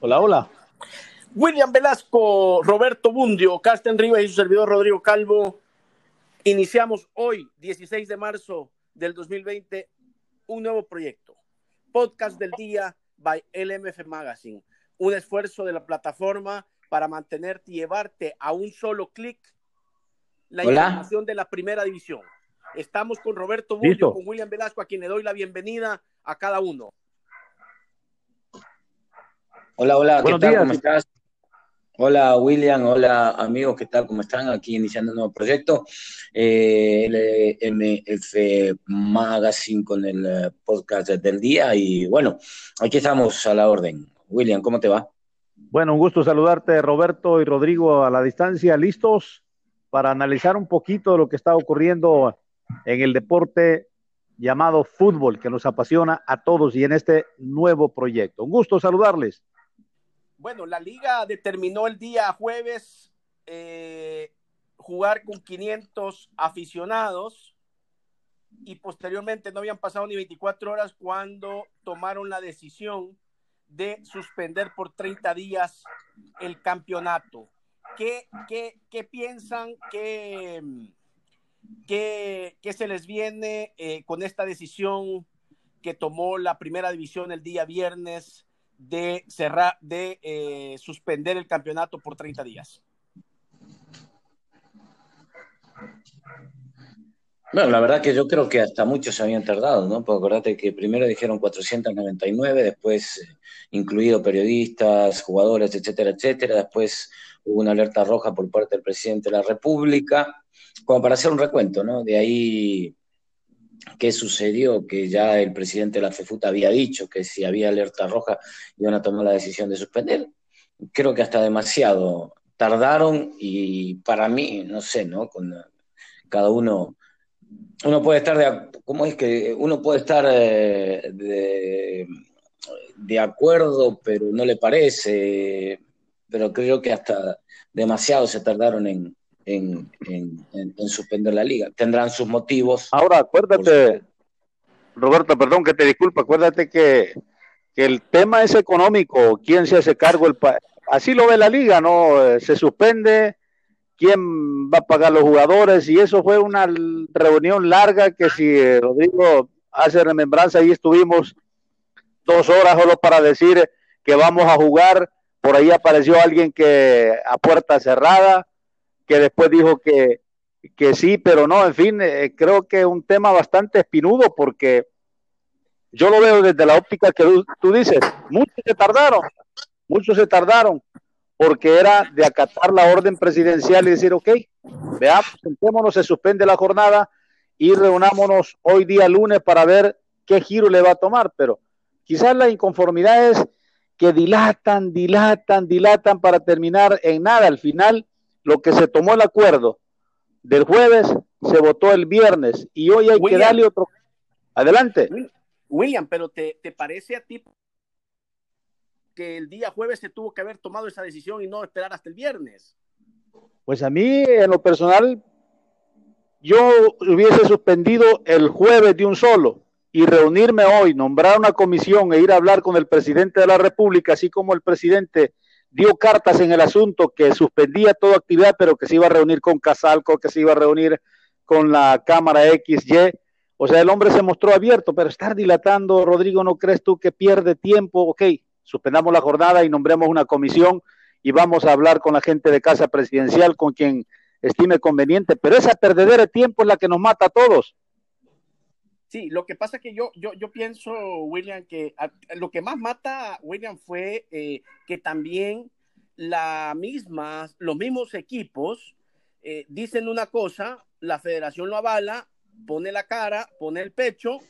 Hola, hola. William Velasco, Roberto Bundio, Carsten Rivas y su servidor Rodrigo Calvo. Iniciamos hoy, 16 de marzo del 2020, un nuevo proyecto. Podcast del día by LMF Magazine. Un esfuerzo de la plataforma para mantenerte y llevarte a un solo clic la información de la primera división. Estamos con Roberto Bundio, con William Velasco, a quien le doy la bienvenida a cada uno. Hola, hola, ¿qué tal? ¿Cómo estás? Hola William, hola amigos, ¿qué tal? ¿Cómo están? Aquí iniciando un nuevo proyecto, eh, LMF Magazine con el eh, podcast del día y bueno, aquí estamos a la orden. William, ¿cómo te va? Bueno, un gusto saludarte Roberto y Rodrigo a la distancia, listos para analizar un poquito de lo que está ocurriendo en el deporte llamado fútbol que nos apasiona a todos y en este nuevo proyecto. Un gusto saludarles. Bueno, la liga determinó el día jueves eh, jugar con 500 aficionados y posteriormente no habían pasado ni 24 horas cuando tomaron la decisión de suspender por 30 días el campeonato. ¿Qué, qué, piensan que, que, se les viene eh, con esta decisión que tomó la primera división el día viernes de cerrar, de eh, suspender el campeonato por 30 días? Bueno, la verdad que yo creo que hasta muchos se habían tardado, ¿no? Porque acordate que primero dijeron 499, después eh, incluido periodistas, jugadores, etcétera, etcétera. Después hubo una alerta roja por parte del presidente de la República, como para hacer un recuento, ¿no? De ahí qué sucedió, que ya el presidente de la FEFUTA había dicho que si había alerta roja iban a tomar la decisión de suspender. Creo que hasta demasiado tardaron y para mí, no sé, ¿no? Con cada uno, uno puede estar de, ¿cómo es que uno puede estar eh, de acuerdo, pero no le parece, pero creo que hasta demasiado se tardaron en, en, suspender la liga. Tendrán sus motivos. Ahora, acuérdate, Roberto, perdón que te disculpe, acuérdate que, el tema es económico, quién se hace cargo, el así lo ve la liga, ¿no? Eh, se suspende, quién va a pagar los jugadores, y eso fue una reunión larga que si eh, Rodrigo hace remembranza, ahí estuvimos dos horas solo para decir que vamos a jugar, por ahí apareció alguien que a puerta cerrada, que después dijo que, que sí, pero no, en fin, eh, creo que es un tema bastante espinudo porque yo lo veo desde la óptica que tú, dices, muchos se tardaron, muchos se tardaron porque era de acatar la orden presidencial y decir, ok, veamos, sentémonos, se suspende la jornada y reunámonos hoy día lunes para ver qué giro le va a tomar, pero quizás la inconformidad es que dilatan, dilatan, dilatan para terminar en nada. Al final, lo que se tomó el acuerdo del jueves se votó el viernes y hoy hay que darle otro. Adelante. William, pero te, parece a ti que el día jueves se tuvo que haber tomado esa decisión y no esperar hasta el viernes? Pues a mí, en lo personal, yo hubiese suspendido el jueves de un solo y reunirme hoy, nombrar una comisión e ir a hablar con el presidente de la República, así como el presidente dio cartas en el asunto que suspendía toda actividad, pero que se iba a reunir con Casalco, que se iba a reunir con la Cámara XY. O sea, el hombre se mostró abierto, pero estar dilatando, Rodrigo, ¿no crees tú que pierde tiempo? Ok, suspendamos la jornada y nombremos una comisión y vamos a hablar con la gente de Casa Presidencial, con quien estime conveniente, pero esa perdedera de tiempo es la que nos mata a todos. Sí, lo que pasa que yo, yo, yo pienso, William, que lo que más mata William fue eh, que también la misma, los mismos equipos eh, dicen una cosa, la federación lo avala, pone la cara, pone el pecho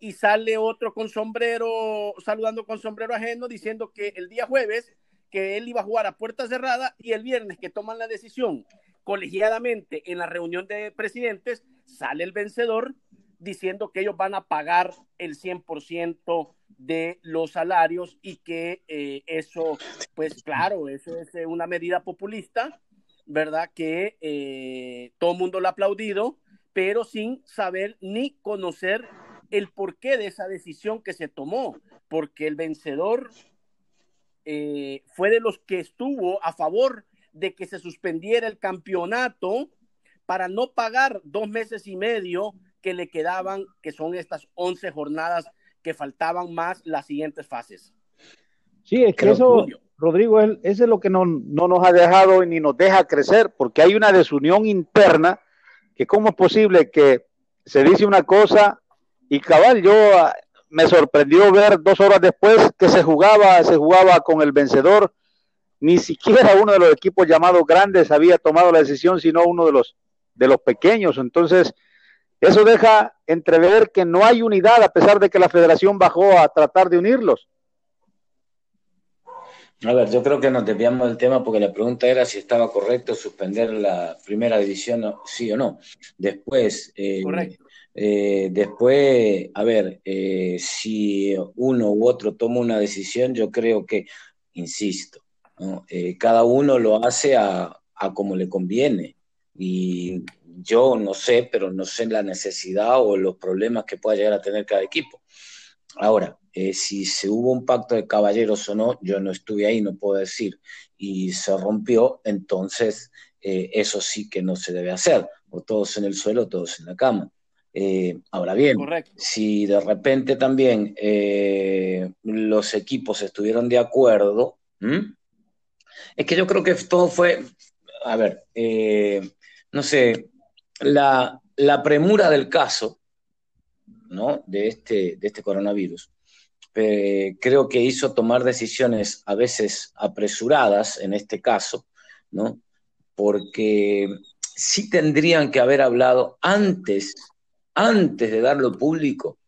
y sale otro con sombrero, saludando con sombrero ajeno, diciendo que el día jueves que él iba a jugar a puerta cerrada y el viernes que toman la decisión colegiadamente en la reunión de presidentes, sale el vencedor diciendo que ellos van a pagar el 100% de los salarios y que eh, eso, pues claro, eso es eh, una medida populista, ¿verdad? Que eh, todo el mundo lo ha aplaudido, pero sin saber ni conocer el porqué de esa decisión que se tomó, porque el vencedor fue de los que estuvo a favor de que se suspendiera el campeonato para no pagar dos meses y medio que le quedaban, que son estas 11 jornadas que faltaban más las siguientes fases. Sí, es que eso, Rodrigo, eso es lo que no, no, nos ha dejado ni nos deja crecer, porque hay una desunión interna, que cómo es posible que se dice una cosa y cabal, yo ah, me sorprendió ver dos horas después que se jugaba, se jugaba con el vencedor, ni siquiera uno de los equipos llamados grandes había tomado la decisión, sino uno de los, de los pequeños. Entonces, eso deja entrever que no hay unidad a pesar de que la federación bajó a tratar de unirlos. A ver, yo creo que nos desviamos del tema porque la pregunta era si estaba correcto suspender la primera división, sí o no. Después, eh, eh, después, a ver, eh, si uno u otro toma una decisión, yo creo que, insisto, cada uno lo hace a, a como le conviene. Y yo no sé, pero no sé la necesidad o los problemas que pueda llegar a tener cada equipo. Ahora, eh, si se hubo un pacto de caballeros o no, yo no estuve ahí, no puedo decir, y se rompió, entonces eh, eso sí que no se debe hacer, o todos en el suelo, todos en la cama. Eh, ahora bien, si de repente también los equipos estuvieron de acuerdo, es que yo creo que todo fue, a ver, no sé, la, la premura del caso, ¿no? de, este, de este coronavirus, eh, creo que hizo tomar decisiones a veces apresuradas en este caso, ¿no? Porque sí tendrían que haber hablado antes, antes de darlo público,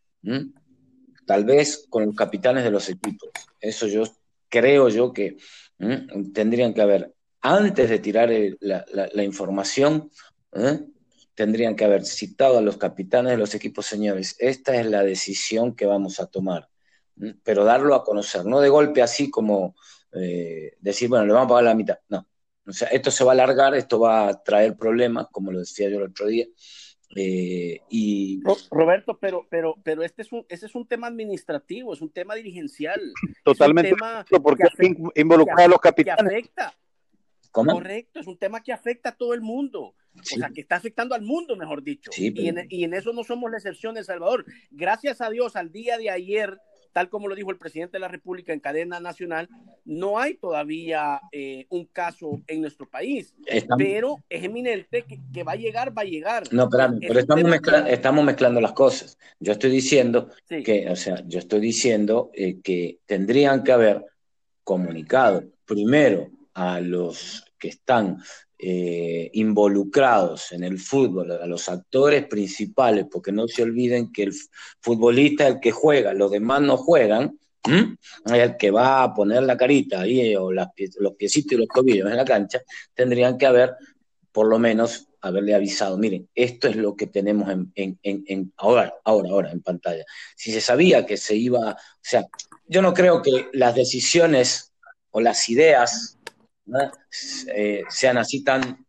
tal vez con los capitanes de los equipos. Eso yo creo yo que tendrían que haber, antes de tirar la, información, tendrían que haber citado a los capitanes de los equipos, señores, esta es la decisión que vamos a tomar, pero darlo a conocer, no de golpe así como eh, decir, bueno, le vamos a pagar la mitad, no. O sea, esto se va a alargar, esto va a traer problemas, como lo decía yo el otro día. Eh, y... Roberto, pero, pero, pero este es un, ese es un tema administrativo, es un tema dirigencial. Totalmente, porque involucra a los capitanes. afecta, Correcto, es un tema que afecta a todo el mundo. O sea, que está afectando al mundo, mejor dicho. y, en, eso no somos la excepción en Salvador. Gracias a Dios, al día de ayer, tal como lo dijo el presidente de la República en cadena nacional, no hay todavía eh, un caso en nuestro país. pero es eminente que, va a llegar, va a llegar. No, pero, pero estamos, mezclando, estamos mezclando las cosas. Yo estoy diciendo que, o sea, yo estoy diciendo eh, que tendrían que haber comunicado primero a los que están eh, involucrados en el fútbol, a los actores principales, porque no se olviden que el futbolista es el que juega, los demás no juegan, el que va a poner la carita ahí, o los piecitos y los tobillos en la cancha, tendrían que haber, por lo menos, haberle avisado, miren, esto es lo que tenemos en, ahora, ahora, ahora en pantalla. Si se sabía que se iba, o sea, yo no creo que las decisiones o las ideas eh, sean así tan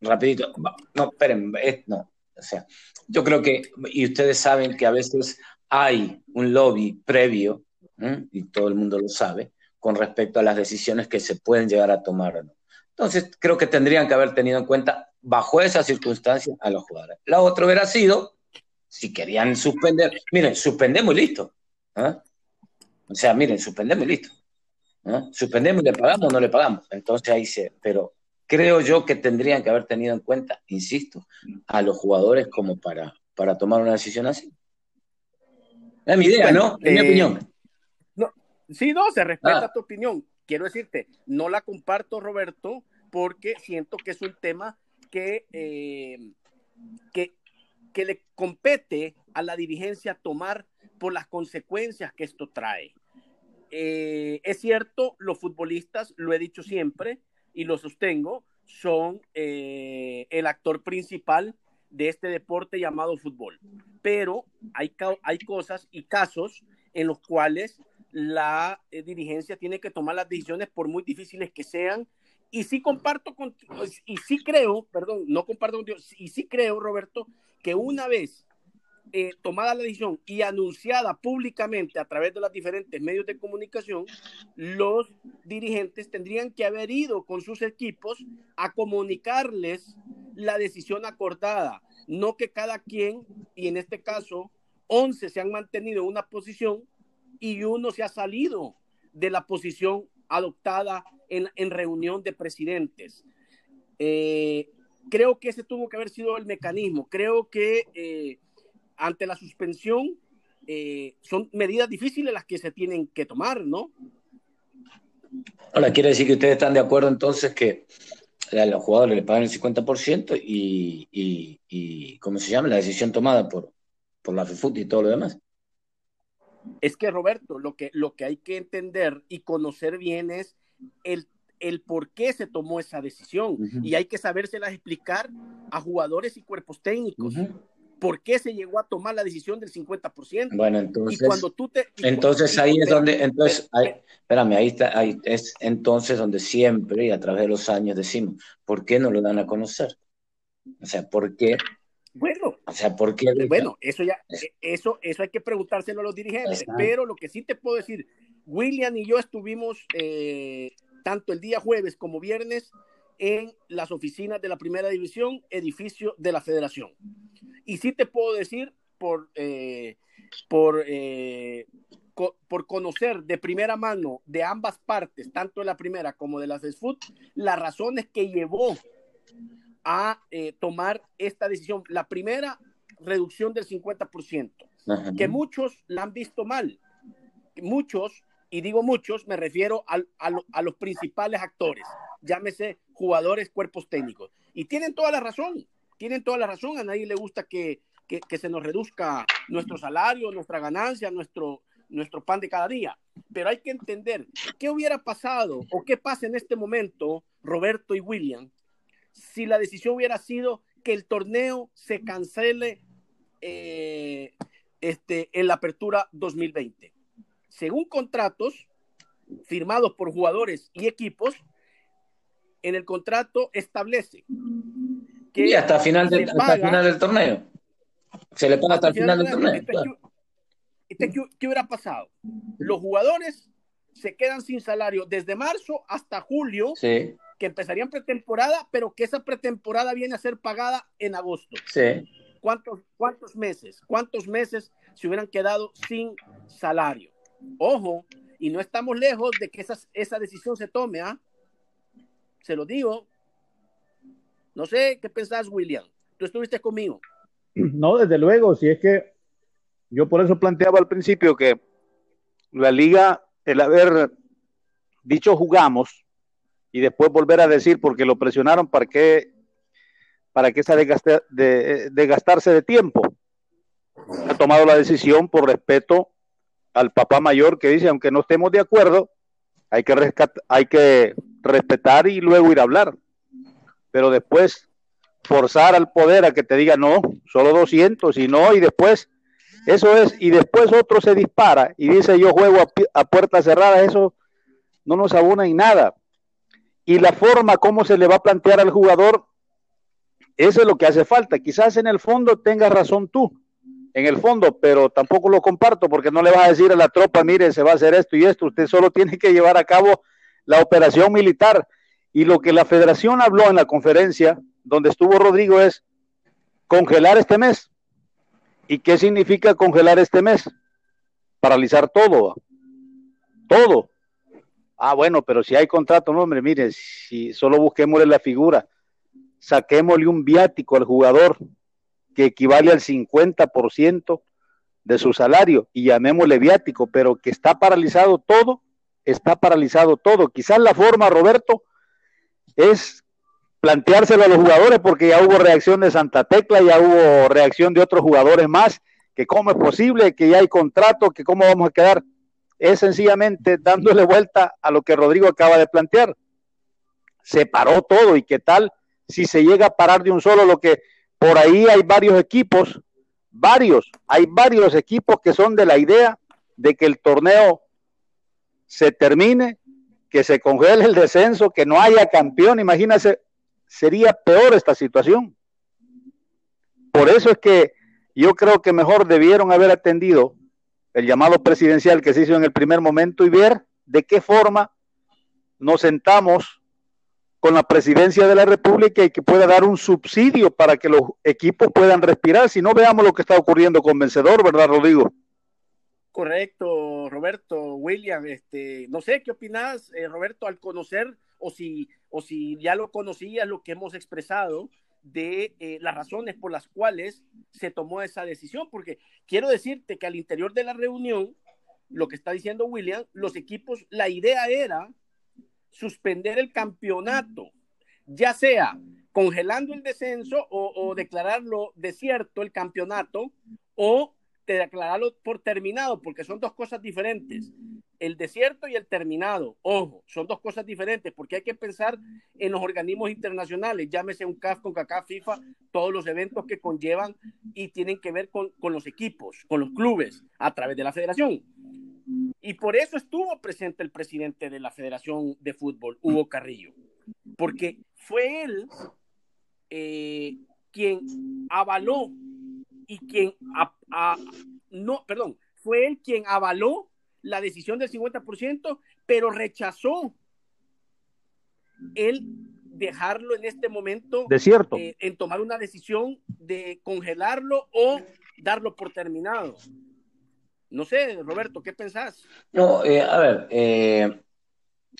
rapidito. No, esperen, no. O sea, yo creo que, y ustedes saben que a veces hay un lobby previo, y todo el mundo lo sabe, con respecto a las decisiones que se pueden llegar a tomar Entonces, creo que tendrían que haber tenido en cuenta, bajo esas circunstancias, a los jugadores. La otra hubiera sido, si querían suspender, miren, suspendemos y listo. ¿ah? O sea, miren, suspendemos y listo. Suspendemos y le pagamos o no le pagamos. Entonces ahí se, pero creo yo que tendrían que haber tenido en cuenta, insisto, a los jugadores como para, para tomar una decisión así. Es mi idea, ¿no? Es mi eh, opinión. No, sí, no, se respeta ah. tu opinión. Quiero decirte, no la comparto, Roberto, porque siento que es un tema que, eh, que, que le compete a la dirigencia tomar por las consecuencias que esto trae. Eh, es cierto, los futbolistas, lo he dicho siempre y lo sostengo, son eh, el actor principal de este deporte llamado fútbol. Pero hay, hay cosas y casos en los cuales la eh, dirigencia tiene que tomar las decisiones por muy difíciles que sean. Y sí comparto con, y sí creo, perdón, no comparto contigo, y sí creo, Roberto, que una vez eh, tomada la decisión y anunciada públicamente a través de los diferentes medios de comunicación, los dirigentes tendrían que haber ido con sus equipos a comunicarles la decisión acordada, no que cada quien, y en este caso, 11 se han mantenido en una posición y uno se ha salido de la posición adoptada en, en reunión de presidentes. Eh, creo que ese tuvo que haber sido el mecanismo. Creo que eh, ante la suspensión eh, son medidas difíciles las que se tienen que tomar, ¿no? Ahora, quiere decir que ustedes están de acuerdo entonces que a los jugadores le pagan el 50% y, y, y, ¿cómo se llama? La decisión tomada por, por la FIFUT y todo lo demás. Es que, Roberto, lo que, lo que hay que entender y conocer bien es el el por qué se tomó esa decisión y hay que sabérselas explicar a jugadores y cuerpos técnicos. ¿Por qué se llegó a tomar la decisión del 50%? Bueno, entonces, y cuando tú te, entonces ahí es donde, entonces, ahí, espérame, ahí está, ahí es entonces donde siempre y a través de los años decimos, ¿por qué no lo dan a conocer? O sea, ¿por qué? Bueno, o sea, ¿por qué? Bueno, eso ya, eso, eso hay que preguntárselo a los dirigentes, pero lo que sí te puedo decir, William y yo estuvimos eh, tanto el día jueves como viernes en las oficinas de la primera división, edificio de la federación. Y sí te puedo decir por, eh, por, eh, por conocer de primera mano de ambas partes, tanto de la primera como de la CESFUT, las razones que llevó a eh, tomar esta decisión. La primera, reducción del 50%, que muchos la han visto mal. Muchos y digo muchos, me refiero a, los principales actores, llámese jugadores, cuerpos técnicos. Y tienen toda la razón, tienen toda la razón, a nadie le gusta que, se nos reduzca nuestro salario, nuestra ganancia, nuestro, nuestro pan de cada día. Pero hay que entender qué hubiera pasado o qué pasa en este momento, Roberto y William, si la decisión hubiera sido que el torneo se cancele eh, este, en la apertura 2020 según contratos firmados por jugadores y equipos, en el contrato establece que y hasta final, del, hasta final del torneo. Se le paga hasta, el final, del torneo. Este, ¿qué, hubiera pasado? Los jugadores se quedan sin salario desde marzo hasta julio, que empezarían pretemporada, pero que esa pretemporada viene a ser pagada en agosto. Sí. ¿Cuántos, ¿Cuántos meses? ¿Cuántos meses se hubieran quedado sin salario? Ojo, y no estamos lejos de que esa, esa decisión se tome, ¿ah? Se lo digo. No sé qué pensás, William. Tú estuviste conmigo. No, desde luego, si es que yo por eso planteaba al principio que la liga, el haber dicho jugamos y después volver a decir porque lo presionaron para que para que esa de, de gastarse de tiempo ha tomado la decisión por respeto al papá mayor que dice, aunque no estemos de acuerdo, hay que, hay que respetar y luego ir a hablar. Pero después forzar al poder a que te diga no, solo 200 y no, y después, eso es, y después otro se dispara y dice yo juego a, a puerta cerrada, eso no nos abona en nada. Y la forma como se le va a plantear al jugador, eso es lo que hace falta. Quizás en el fondo tengas razón tú, en el fondo, pero tampoco lo comparto porque no le vas a decir a la tropa, mire, se va a hacer esto y esto, usted solo tiene que llevar a cabo la operación militar. Y lo que la federación habló en la conferencia donde estuvo Rodrigo es congelar este mes. ¿Y qué significa congelar este mes? Paralizar todo. Todo. Ah, bueno, pero si hay contrato, no, hombre, mire, si solo busquémosle la figura, saquémosle un viático al jugador, que equivale al 50% de su salario, y llamémosle viático, pero que está paralizado todo, está paralizado todo. Quizás la forma, Roberto, es planteárselo a los jugadores, porque ya hubo reacción de Santa Tecla, ya hubo reacción de otros jugadores más, que cómo es posible, que ya hay contrato, que cómo vamos a quedar. Es sencillamente dándole vuelta a lo que Rodrigo acaba de plantear. Se paró todo y qué tal si se llega a parar de un solo lo que por ahí hay varios equipos, varios, hay varios equipos que son de la idea de que el torneo se termine, que se congele el descenso, que no haya campeón. Imagínense, sería peor esta situación. Por eso es que Yo creo que mejor debieron haber atendido el llamado presidencial que se hizo en el primer momento y ver de qué forma nos sentamos con la presidencia de la República y que pueda dar un subsidio para que los equipos puedan respirar. Si no, veamos lo que está ocurriendo con Vencedor, ¿verdad, Rodrigo? Correcto, Roberto, William, este, no sé qué opinas, eh, Roberto, al conocer o si, o si ya lo conocías lo que hemos expresado de eh, las razones por las cuales se tomó esa decisión, porque quiero decirte que al interior de la reunión, lo que está diciendo William, los equipos, la idea era suspender el campeonato, ya sea congelando el descenso o, o declararlo desierto el campeonato o declararlo por terminado, porque son dos cosas diferentes. El desierto y el terminado, ojo, son dos cosas diferentes, porque hay que pensar en los organismos internacionales, llámese un CAF, con CACAF, FIFA, todos los eventos que conllevan y tienen que ver con, con los equipos, con los clubes, a través de la federación. Y por eso estuvo presente el presidente de la Federación de Fútbol, Hugo Carrillo, porque fue él eh, quien avaló y quien no, perdón, fue él quien avaló la decisión del 50%, pero rechazó él dejarlo en este momento de cierto eh, en tomar una decisión de congelarlo o darlo por terminado. No sé, Roberto, ¿qué pensás? No, eh, a ver, eh,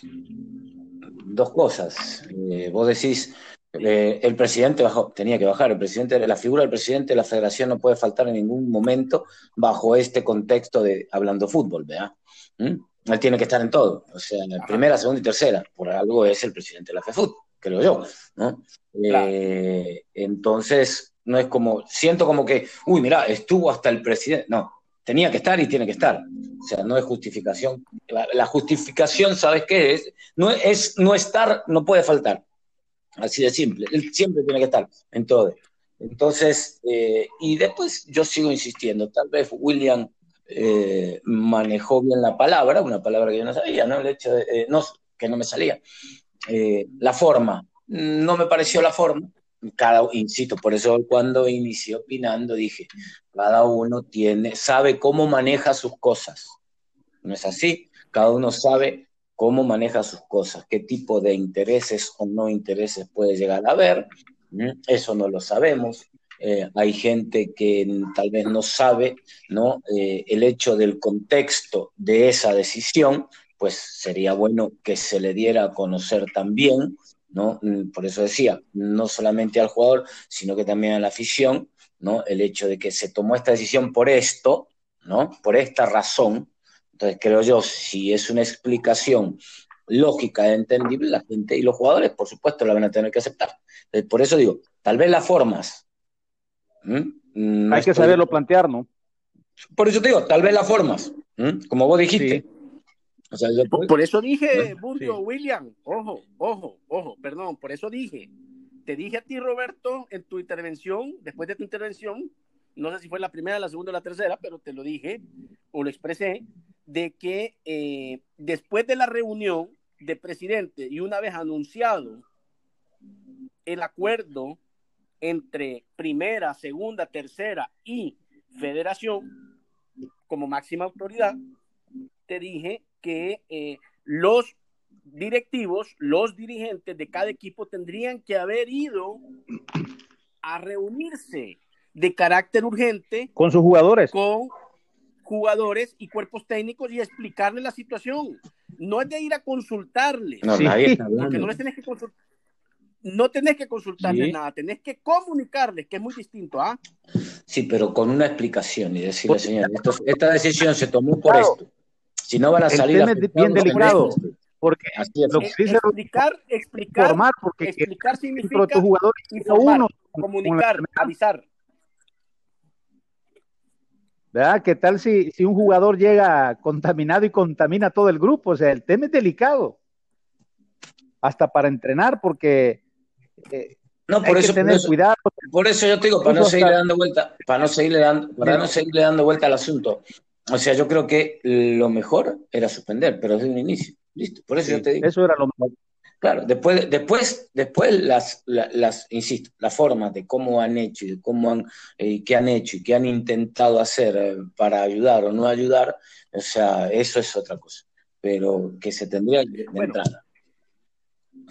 dos cosas. vos decís, eh, el presidente tenía que bajar, el presidente, la figura del presidente de la federación no puede faltar en ningún momento bajo este contexto de hablando fútbol, ¿verdad? ¿Mm? Él tiene que estar en todo, o sea, en la primera, segunda y tercera, por algo es el presidente de la FEFUT, creo yo, ¿no? Eh, entonces, no es como, siento como que, uy, mira, estuvo hasta el presidente, no, tenía que estar y tiene que estar. O sea, no es justificación. La, justificación, ¿sabes qué es? No es no estar, no puede faltar. Así de simple. Él siempre tiene que estar en todo. Entonces, eh, y después yo sigo insistiendo, tal vez William eh, manejó bien la palabra, una palabra que yo no sabía, ¿no? El hecho de, eh, no, que no me salía. la forma, no me pareció la forma. Cada, insisto, por eso cuando inicié opinando dije, cada uno tiene, sabe cómo maneja sus cosas. ¿No es así? Cada uno sabe cómo maneja sus cosas, qué tipo de intereses o no intereses puede llegar a haber, eso no lo sabemos. Eh, hay gente que tal vez no sabe ¿no? Eh, el hecho del contexto de esa decisión, pues sería bueno que se le diera a conocer también, ¿no? Mm, por eso decía, no solamente al jugador, sino que también a la afición, ¿no? El hecho de que se tomó esta decisión por esto, ¿no? Por esta razón, entonces, creo yo, si es una explicación lógica, entendible, la gente y los jugadores, por supuesto, la van a tener que aceptar. por eso digo, tal vez las formas. Hay que saberlo plantear, ¿no? Por eso te digo, tal vez las formas, como vos dijiste. por, eso dije, Burgo, William, ojo, ojo, ojo, perdón, por eso dije. Te dije a ti, Roberto, en tu intervención, después de tu intervención, no sé si fue la primera, la segunda o la tercera, pero te lo dije o lo expresé, de que eh, después de la reunión de presidente y una vez anunciado el acuerdo entre primera, segunda, tercera y federación como máxima autoridad, te dije que eh, los directivos, los dirigentes de cada equipo tendrían que haber ido a reunirse de carácter urgente con sus jugadores. Con jugadores y cuerpos técnicos y explicarles la situación. No es de ir a consultarles. No, nadie está Porque no les tenés que consultar. No tenés que consultarles nada, tenés que comunicarles, que es muy distinto, ¿ah? Sí, pero con una explicación y decirle, señor, esta decisión se tomó por esto. Si no van a salir a bien delicado. Porque lo que explicar, explicar, formar, porque explicar significa informar, uno, comunicar, avisar. ¿Verdad? ¿Qué tal si, si un jugador llega contaminado y contamina todo el grupo? O sea, el tema es delicado. Hasta para entrenar, porque eh, no, por eso, tener cuidado. Por eso yo te digo, para no seguirle dando vuelta, para no seguirle dando, para no seguirle dando vuelta al asunto. O sea, yo creo que lo mejor era suspender, pero desde un inicio. Listo. Por eso yo te digo. Eso era lo mejor. Claro, después, después, después las, las, insisto, las formas de cómo han hecho y de cómo han, eh, qué han hecho y qué han intentado hacer eh, para ayudar o no ayudar, o sea, eso es otra cosa. Pero que se tendría de, entrada.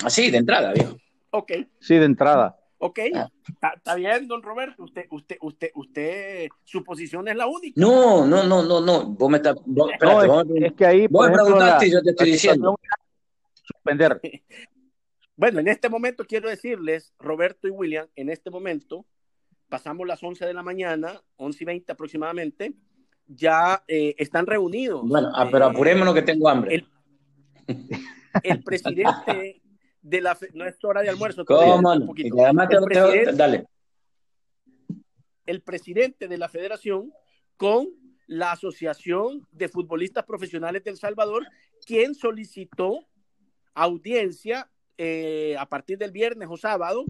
Así, de entrada, viejo. Ok. Sí, de entrada. Ok, ah. está bien, don Roberto. Usted, usted, usted, usted, su posición es la única. No, no, no, no, no. Vos me estás. es, que ahí. Vos preguntaste y yo te estoy diciendo. Suspender. Bueno, en este momento quiero decirles, Roberto y William, en este momento pasamos las 11 de la mañana, 11 y 20 aproximadamente, ya eh, están reunidos. Bueno, ah, pero apurémonos que tengo hambre. El, el presidente de la no es hora de almuerzo. ¿Cómo? el, presidente, dale. el presidente de la federación con la Asociación de Futbolistas Profesionales del Salvador, quien solicitó audiencia eh, a partir del viernes o sábado,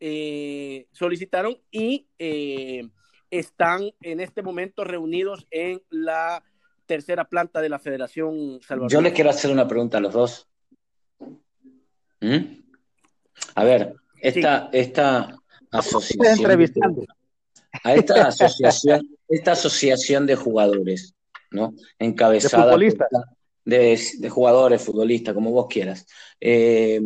eh, solicitaron y eh, están en este momento reunidos en la tercera planta de la Federación Salvador. Yo les quiero hacer una pregunta a los dos. ¿Mm? A ver, esta, esta asociación. A esta asociación, esta asociación de jugadores, ¿no? Encabezada. De, de, jugadores, futbolistas, como vos quieras. Eh,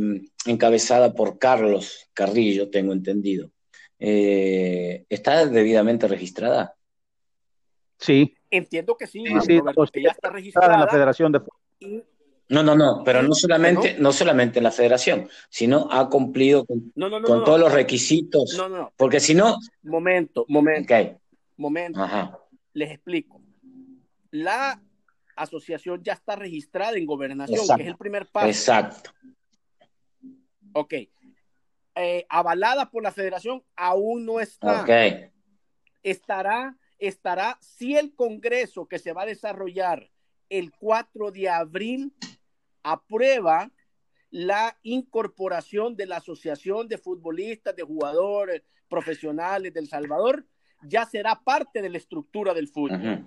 encabezada por Carlos Carrillo, tengo entendido. Eh, ¿Está debidamente registrada? Sí. Entiendo que sí, sí, ya está registrada en la Federación de Fútbol. No, no, no, pero no solamente, no solamente en la federación, sino ha cumplido con, todos los requisitos. No, no, Porque si no. Momento, momento. Momento. Les explico. La asociación ya está registrada en gobernación, que es el primer paso. Exacto. Ok. Eh, avalada por la federación, aún no está. Ok. Estará, estará si el Congreso que se va a desarrollar el 4 de abril aprueba la incorporación de la Asociación de Futbolistas, de Jugadores Profesionales del Salvador, ya será parte de la estructura del fútbol.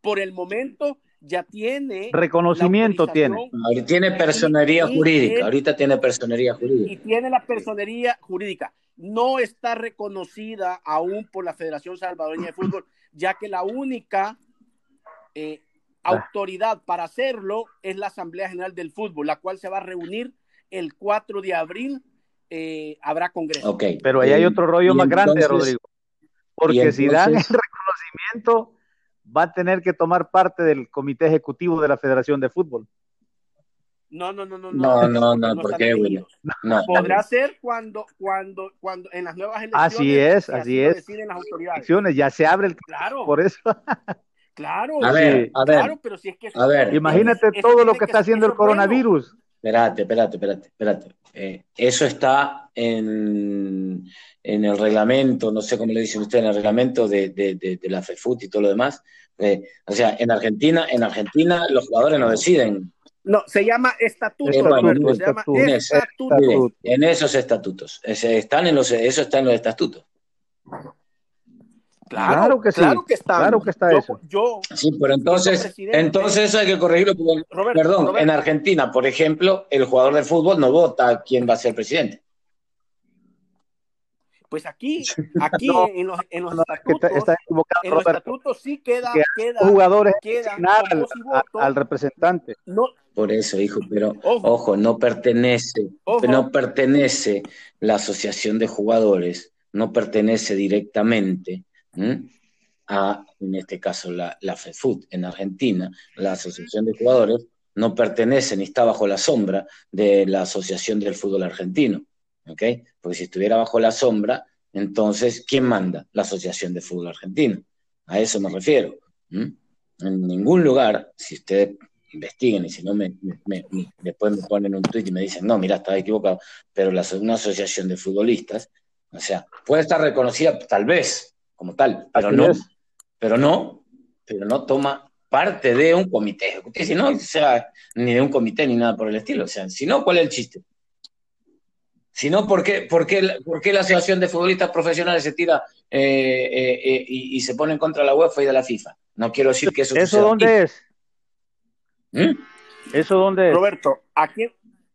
Por el momento ya tiene reconocimiento tiene tiene personería jurídica ahorita tiene personería jurídica y tiene la personería jurídica no está reconocida aún por la Federación Salvadoreña de Fútbol ya que la única eh, autoridad para hacerlo es la Asamblea General del Fútbol, la cual se va a reunir el 4 de abril. Eh, habrá congreso. Okay. Pero ahí hay otro rollo más grande, Rodrigo. Porque si dan el reconocimiento, va a tener que tomar parte del comité ejecutivo de la Federación de Fútbol. No, no, no, no. No, no, no, no ¿por qué, No. Podrá ser cuando, cuando, cuando en las nuevas elecciones. Así es, así es. Las autoridades. Ya se abre el. Claro. Por eso. Claro, a ver, a ver, claro, pero si es que a ver, imagínate todo lo que, está haciendo el coronavirus. Espérate, espérate, espérate, espérate. Eh, eso está en, en, el reglamento, no sé cómo le dicen ustedes, en el reglamento de, de, de, la FEFUT y todo lo demás. Eh, o sea, en Argentina, en Argentina los jugadores no deciden. No, se llama estatuto, eh, se llama estatuto. En esos estatutos. están en los, eso está en los estatutos. Claro, que sí. Claro que está. Claro que está eso. Yo, sí, pero entonces, entonces eso hay que corregirlo. perdón, en Argentina, por ejemplo, el jugador de fútbol no vota quién va a ser presidente. Pues aquí, aquí en, los, en los estatutos, está, en los estatutos sí queda, queda jugadores queda al, al, representante. No, por eso, hijo, pero ojo, no pertenece, no pertenece la asociación de jugadores, no pertenece directamente a, en este caso, la, la FEFUT en Argentina, la Asociación de Jugadores, no pertenece ni está bajo la sombra de la Asociación del Fútbol Argentino. ¿ok? Porque si estuviera bajo la sombra, entonces, ¿quién manda? La Asociación de Fútbol Argentino. A eso me refiero. En ningún lugar, si ustedes investiguen y si no, me, después me ponen un tuit y me dicen, no, mira, estaba equivocado, pero la, una asociación de futbolistas, o sea, puede estar reconocida tal vez como tal, pero no, pero no, pero no toma parte de un comité si no, o sea, ni de un comité ni nada por el estilo, o sea, si no, ¿cuál es el chiste? Si no, ¿por qué, por qué, la Asociación de Futbolistas Profesionales se tira eh, eh, eh, y, se pone en contra de la UEFA y de la FIFA? No quiero decir que eso ¿Eso dónde es? ¿Mm? ¿Eso dónde es? Roberto, aquí,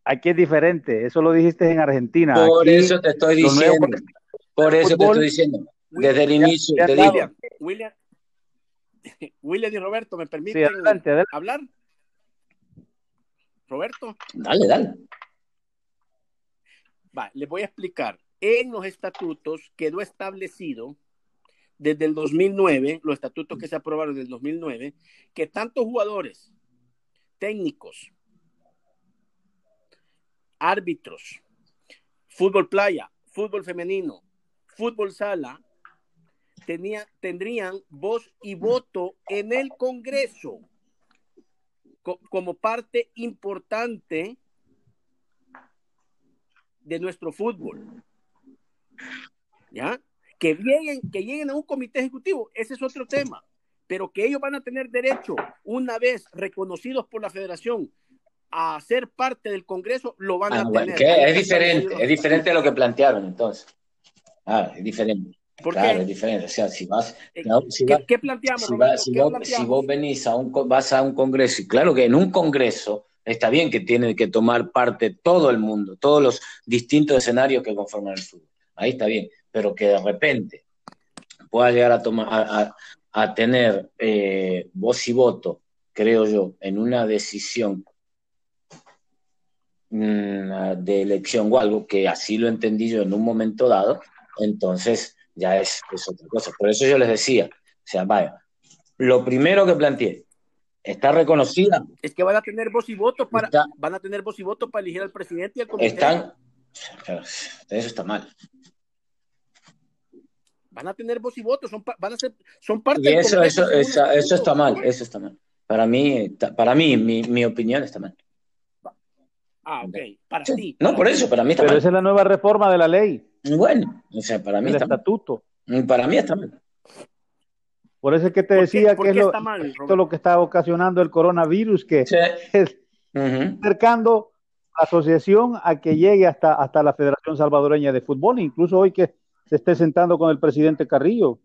Aquí es diferente, eso lo dijiste en Argentina. Por eso te estoy diciendo. Por eso te estoy diciendo. Desde el inicio. William, William, William, y Roberto, ¿me permiten hablar? Roberto. Dale, dale. Va, les voy a explicar. En los estatutos quedó establecido desde el 2009, los estatutos que se aprobaron desde el 2009, que tantos jugadores, técnicos, árbitros, fútbol playa, fútbol femenino, fútbol sala, tenía, tendrían voz y voto en el Congreso como parte importante de nuestro fútbol. ¿Ya? Que lleguen, que lleguen a un comité ejecutivo, ese es otro tema, pero que ellos van a tener derecho, una vez reconocidos por la federación, a ser parte del Congreso, lo van a ah, tener. es diferente, es diferente a lo que plantearon entonces. Ah, es diferente. Claro, es diferente. O sea, si vas. Eh, ¿Qué, planteamos, si, vos, venís a un, vas a un congreso, y claro que en un congreso está bien que tiene que tomar parte todo el mundo, todos los distintos escenarios que conforman el fútbol. Ahí está bien. Pero que de repente pueda llegar a tomar a, a tener eh, voz y voto, creo yo, en una decisión Mm, de elección o algo, que así lo entendí yo en un momento dado, entonces ya es, otra cosa. Por eso yo les decía, o sea, vaya, lo primero que planteé, está reconocida. Es que van a tener voz y voto para, van a tener voz y voto para elegir al presidente y al comité. Están, eso está mal. Van a tener voz y voto, son, van a ser, son parte y eso, eso, eso, está mal, eso está mal. Para mí, para mí, mi, mi opinión está mal. Ah, ok. Para ti. No, por eso, para mí está Pero esa es la nueva reforma de la ley. Bueno, o sea, para mí el está estatuto. Mal. Para mí está mal. Por eso es que te decía que es lo, esto lo que está ocasionando el coronavirus, que es acercando la asociación a que llegue hasta, hasta la Federación Salvadoreña de Fútbol, incluso hoy que se esté sentando con el presidente Carrillo.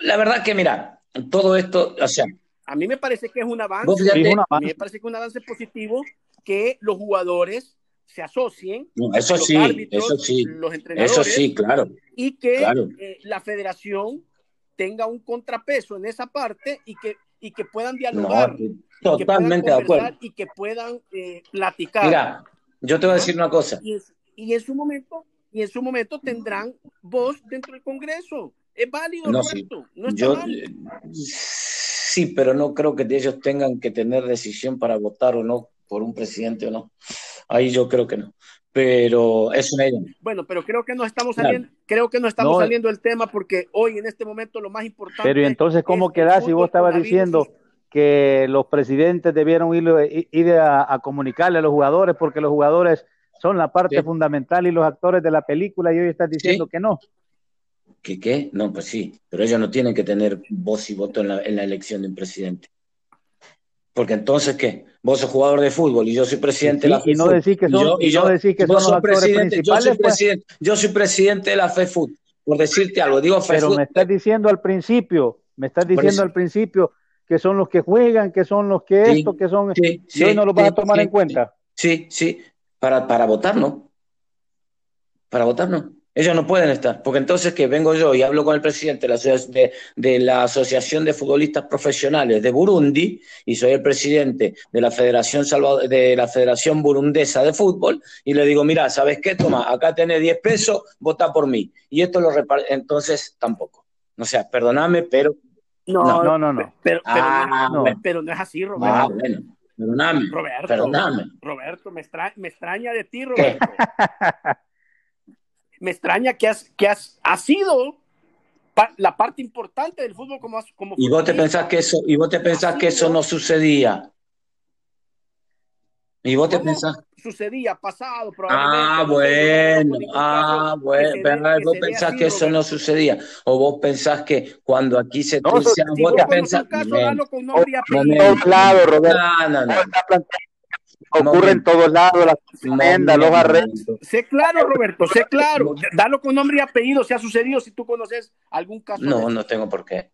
La verdad que, mira, todo esto, o sea, a mí me parece que es un avance. A mí me parece que es un avance positivo que los jugadores se asocien. eso sí, eso sí. Los entrenadores. Eso sí, claro. Y que eh, la federación tenga un contrapeso en esa parte y que, y que puedan dialogar. totalmente de acuerdo. Y que puedan eh, platicar. Mira, yo te voy a decir una cosa. Y, en su momento, y en su momento tendrán voz dentro del Congreso. Es válido, no, Roberto. No está yo, mal. Sí, pero no creo que ellos tengan que tener decisión para votar o no por un presidente o no. Ahí yo creo que no. Pero es una idea. Bueno, pero creo que no estamos saliendo, creo que no estamos saliendo del tema porque hoy en este momento lo más importante. Pero entonces, ¿cómo quedas si vos estabas diciendo que los presidentes debieron ir, ir a, comunicarle a los jugadores porque los jugadores son la parte fundamental y los actores de la película y hoy estás diciendo que no? ¿Que qué? No, pues sí, pero ellos no tienen que tener voz y voto en la, en la elección de un presidente. Porque entonces, ¿qué? Vos sos jugador de fútbol y yo soy presidente de la FEFUT. Y no decís que son, y yo, decís que son los presidente, yo soy, pues. presidente, yo soy presidente de la FEFUT, por decirte algo. Digo Pero me estás diciendo al principio, me estás diciendo al principio que son los que juegan, que son los que esto, que son... Sí, y hoy no lo vas a tomar en cuenta. Sí, sí, para, para votar, ¿no? Para votar, ¿no? Ellos no pueden estar, porque entonces que vengo yo y hablo con el presidente de la, Asociación de Futbolistas Profesionales de Burundi y soy el presidente de la Federación de la Federación Burundesa de Fútbol y le digo, mira, ¿sabes qué? Toma, acá tenés 10 pesos, vota por mí. Y esto lo reparte, entonces tampoco. O sea, perdóname, pero... No, no, no, no. Pero, ah, no, pero no es así, Roberto. Ah, bueno. Perdóname. Roberto, perdóname. Roberto, me, me extraña de ti, Roberto. Me extraña que has, que has, sido la parte importante del fútbol como, como y vos te pensás que eso y vos te pensás que eso no sucedía. Y vos te pensás sucedía pasado ah bueno ah bueno pero vos pensás que eso no sucedía o vos pensás que cuando aquí se no, vos te pensás no, no, no ocurre en todos lados, la tremenda, los arrestos. Sé claro, Roberto, sé claro. Dalo con nombre y apellido, si ha sucedido, si tú conoces algún caso. No, no tengo por qué.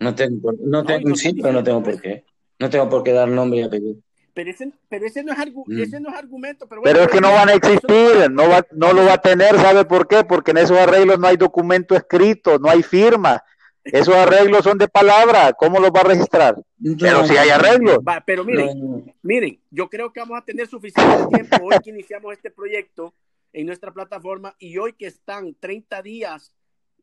No tengo, no tengo, sí, pero no tengo por qué. No tengo por qué dar nombre y apellido. Pero ese, pero ese, no, es mm. ese no es argumento. Pero, pero es que no van a existir, no, va, no lo va a tener, ¿sabe por qué? Porque en esos arreglos no hay documento escrito, no hay firma. Esos arreglos son de palabra, ¿cómo los va a registrar? pero si hay arreglos. pero miren, miren, yo creo que vamos a tener suficiente tiempo hoy que iniciamos este proyecto en nuestra plataforma y hoy que están 30 días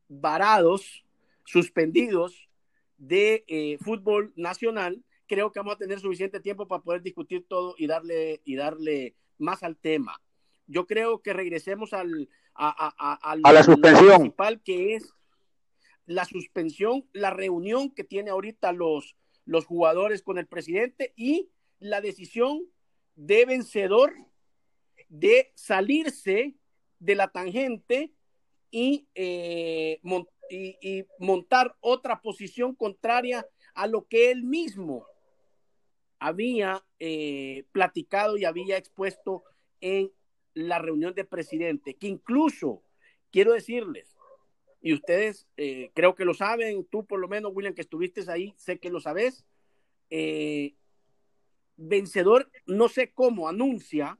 varados, suspendidos de eh, fútbol nacional, creo que vamos a tener suficiente tiempo para poder discutir todo y darle, y darle más al tema. Yo creo que regresemos al, a, la suspensión. principal, que es la suspensión, la reunión que tiene ahorita los, los jugadores con el presidente y la decisión de vencedor de salirse de la tangente y, eh, montar otra posición contraria a lo que él mismo había eh, platicado y había expuesto en la reunión de presidente, que incluso quiero decirles, y ustedes eh, creo que lo saben, tú por lo menos, William, que estuviste ahí, sé que lo sabes, eh, vencedor, no sé cómo, anuncia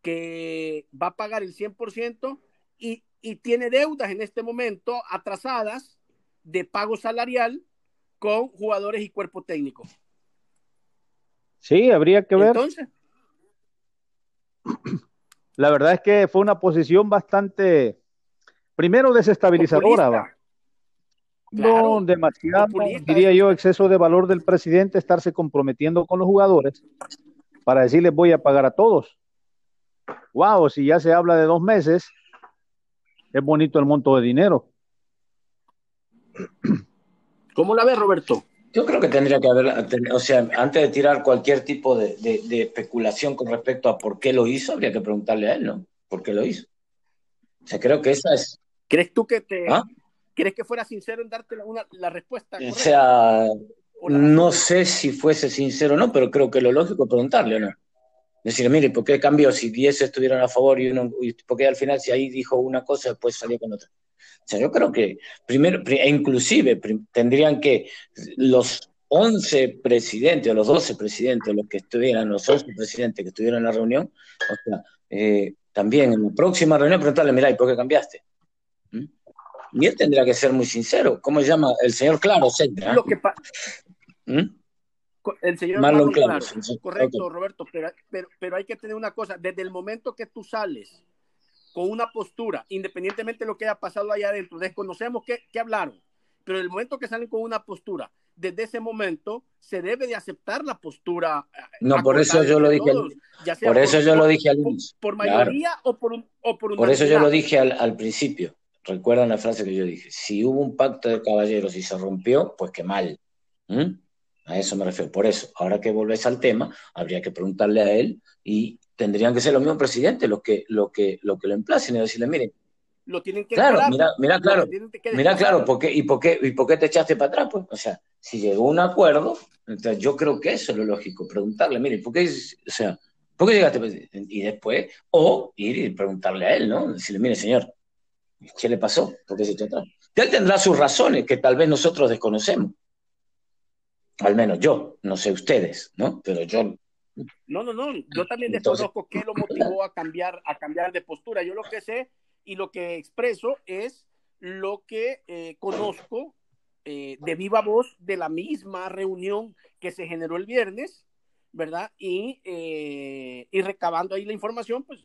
que va a pagar el 100% y, y tiene deudas en este momento atrasadas de pago salarial con jugadores y cuerpo técnico. Sí, habría que ver. Entonces. La verdad es que fue una posición bastante, primero desestabilizadora. no demasiado, diría yo, exceso de valor del presidente estarse comprometiendo con los jugadores para decirles voy a pagar a todos. Wow, si ya se habla de dos meses, es bonito el monto de dinero. ¿Cómo la ves, Roberto? Yo creo que tendría que haber, o sea, antes de tirar cualquier tipo de, especulación con respecto a por qué lo hizo, habría que preguntarle a él, ¿no? ¿Por qué lo hizo? O sea, creo que esa es. ¿Crees tú que te. ¿Ah? ¿Crees que fuera sincero en darte la, respuesta? O sea, no sé si fuese sincero o no, pero creo que lo lógico es preguntarle, ¿no? Decir, mire, ¿por qué cambió si 10 estuvieron a favor y uno, y por qué al final si ahí dijo una cosa después salió con otra? O sea, yo creo que primero, e inclusive tendrían que los 11 presidentes o los 12 presidentes, los que estuvieran, los 11 presidentes que estuvieron en la reunión, o sea, eh, también en la próxima reunión preguntarle, mira, ¿y por qué cambiaste? Y él tendría que ser muy sincero. ¿Cómo se llama? El señor Claro, etcétera. Lo que ¿Mm? El señor Marlon, Claro. Correcto, Roberto, pero, pero, pero hay que tener una cosa, desde el momento que tú sales con una postura, independientemente de lo que haya pasado allá adentro, desconocemos qué, qué hablaron, pero en el momento que salen con una postura, desde ese momento se debe de aceptar la postura. Eh, no, por eso yo lo dije. por eso yo lo dije al inicio. Por, mayoría o por un, o por, por eso yo lo dije al, al, principio. Recuerdan la frase que yo dije. Si hubo un pacto de caballeros y se rompió, pues qué mal. A eso me refiero. Por eso, ahora que volvés al tema, habría que preguntarle a él y tendrían que ser los mismos presidentes los que lo que lo que lo emplacen y decirle, miren, lo tienen que claro, mira, mira claro, mira claro, ¿por qué, y por qué y por qué te echaste para atrás, pues, o sea, si llegó un acuerdo, entonces yo creo que eso es lo lógico, preguntarle, miren, ¿por qué, o sea, por qué llegaste? Y después, o ir y preguntarle a él, ¿no? Decirle, mire, señor, ¿qué le pasó? ¿Por qué se echó atrás? él tendrá sus razones que tal vez nosotros desconocemos. Al menos yo, no sé ustedes, ¿no? Pero yo no, no, no, yo también desconozco qué lo motivó a cambiar, a cambiar de postura. Yo lo que sé y lo que expreso es lo que eh, conozco eh, de viva voz de la misma reunión que se generó el viernes, ¿verdad? Y, eh, y recabando ahí la información, pues,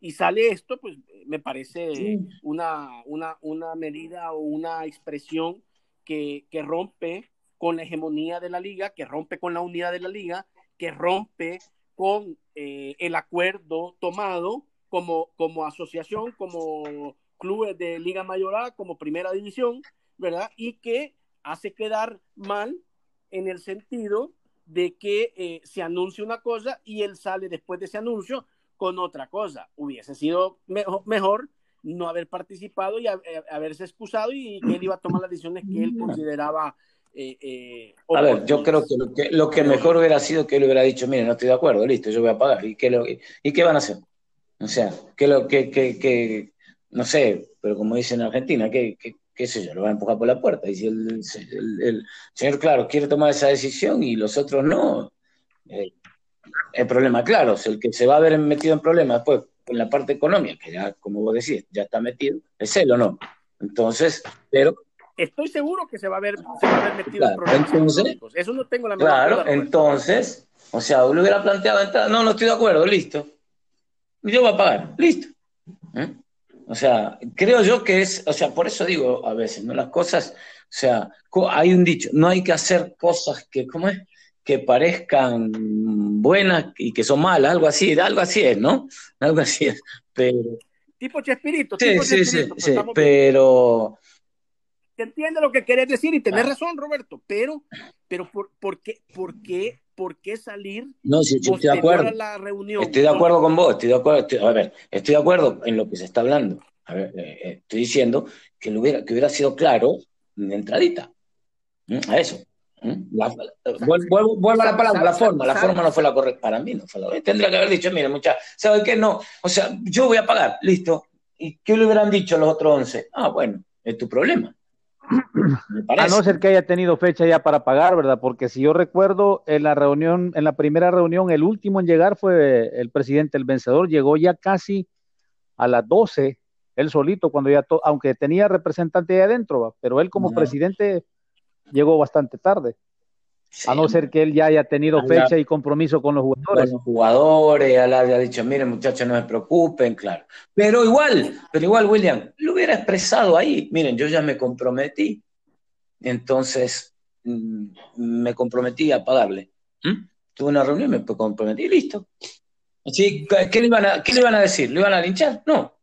y sale esto, pues me parece una, una, una medida o una expresión que, que rompe con la hegemonía de la liga, que rompe con la unidad de la liga que rompe con eh, el acuerdo tomado como, como asociación, como clubes de Liga Mayor A, como Primera División, ¿verdad? Y que hace quedar mal en el sentido de que eh, se anuncia una cosa y él sale después de ese anuncio con otra cosa. Hubiese sido mejor, no haber participado y haberse excusado y que él iba a tomar las decisiones que él consideraba eh, eh, a ver, yo creo que lo, que lo, que mejor hubiera sido que él hubiera dicho, mire, no estoy de acuerdo, listo, yo voy a pagar. ¿Y qué, lo, y qué van a hacer? O sea, que lo que, que, que, no sé, pero como dicen en Argentina, ¿qué, qué sé yo, lo van a empujar por la puerta. Y si el, señor, claro, quiere tomar esa decisión y los otros no, eh, el problema, claro, el que se va a ver metido en problemas después con la parte económica, que ya, como vos decís, ya está metido, es él o no. Entonces, pero estoy seguro que se va a ver, se va a ver metido en problemas entonces, Eso no tengo la menor Claro, entonces, o sea, lo hubiera planteado, no, no estoy de acuerdo, listo. Yo voy a pagar, listo. ¿Eh? O sea, creo yo que es, o sea, por eso digo a veces, ¿no? Las cosas, o sea, hay un dicho, no hay que hacer cosas que, ¿cómo es? Que parezcan buenas y que son malas, algo así, algo así es, ¿no? Algo así es, pero... Tipo Chespirito, sí, sí, sí, pues sí, pero entiende lo que querés decir y tenés razón, Roberto, pero, pero por, por, qué, por, qué, ¿por qué salir no, sí, estoy de acuerdo. la reunión? Estoy de acuerdo con vos, estoy de acuerdo, a ver, estoy de acuerdo en lo que se está hablando. A ver, eh, eh, estoy diciendo que, lo hubiera, que hubiera sido claro de entradita. A eso. Vuelvo, a la palabra, la forma, la forma no fue la correcta. Para mí no fue la Tendría que haber dicho, mire, muchachos, ¿sabe qué? No, o sea, yo voy a pagar, listo. ¿Y qué le hubieran dicho los otros 11? Ah, bueno, es tu problema. A no ser que haya tenido fecha ya para pagar, ¿verdad? Porque si yo recuerdo en la reunión, en la primera reunión, el último en llegar fue el presidente, el vencedor, llegó ya casi a las 12, él solito, cuando ya, aunque tenía representante ahí adentro, pero él como presidente llegó bastante tarde a no ser que él ya haya tenido fecha y compromiso con los jugadores. los jugadores, ya le había dicho, miren muchachos, no se preocupen, claro. Pero igual, pero igual, William, lo hubiera expresado ahí, miren, yo ya me comprometí, entonces mm, me comprometí a pagarle. Tuve una reunión, me comprometí, listo. Así, ¿qué le, iban a, ¿Qué le iban a decir? ¿Lo iban a linchar? No.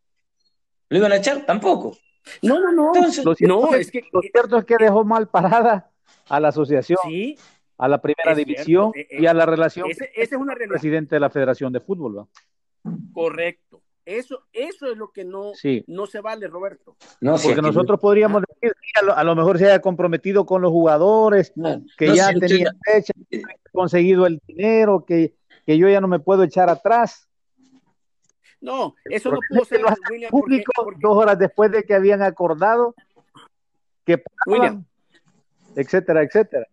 ¿Lo iban a echar? Tampoco. No, no, no. Entonces, lo, cierto, es que, lo cierto es que dejó mal parada a la asociación. Sí, a la primera división eh, y a la relación ese, es una presidente de la Federación de Fútbol. ¿va? Correcto. Eso, eso es lo que no, no se vale, Roberto. No, Porque nosotros podríamos decir, a lo, mejor se haya comprometido con los jugadores, que ya tenía fecha, que conseguido el dinero, que, que yo ya no me puedo echar atrás. No, eso no pudo ser William, público dos horas después de que habían acordado que William. etcétera, etcétera.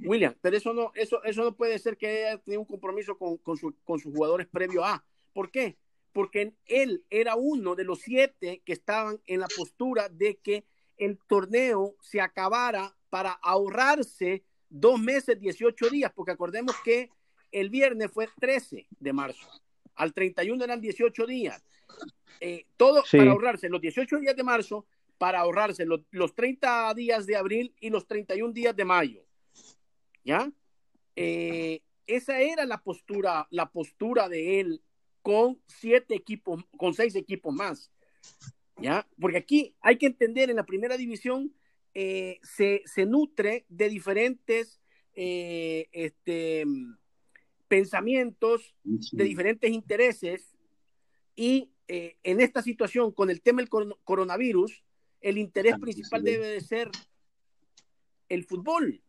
William, pero eso no, eso, eso no puede ser que haya tenido un compromiso con, con, sus jugadores previo a. ¿Por qué? Porque él era uno de los siete que estaban en la postura de que el torneo se acabara para ahorrarse dos meses, 18 días, porque acordemos que el viernes fue 13 de marzo, al 31 eran 18 días. Eh, todo para ahorrarse los 18 días de marzo, para ahorrarse los, los 30 días de abril y los 31 días de mayo. ¿ya? Eh, esa era la postura, la postura de él con siete equipos, con seis equipos más, ¿ya? Porque aquí hay que entender, en la primera división eh, se, nutre de diferentes este, pensamientos, de diferentes intereses, y en esta situación, con el tema del coronavirus, el interés principal debe de ser el fútbol,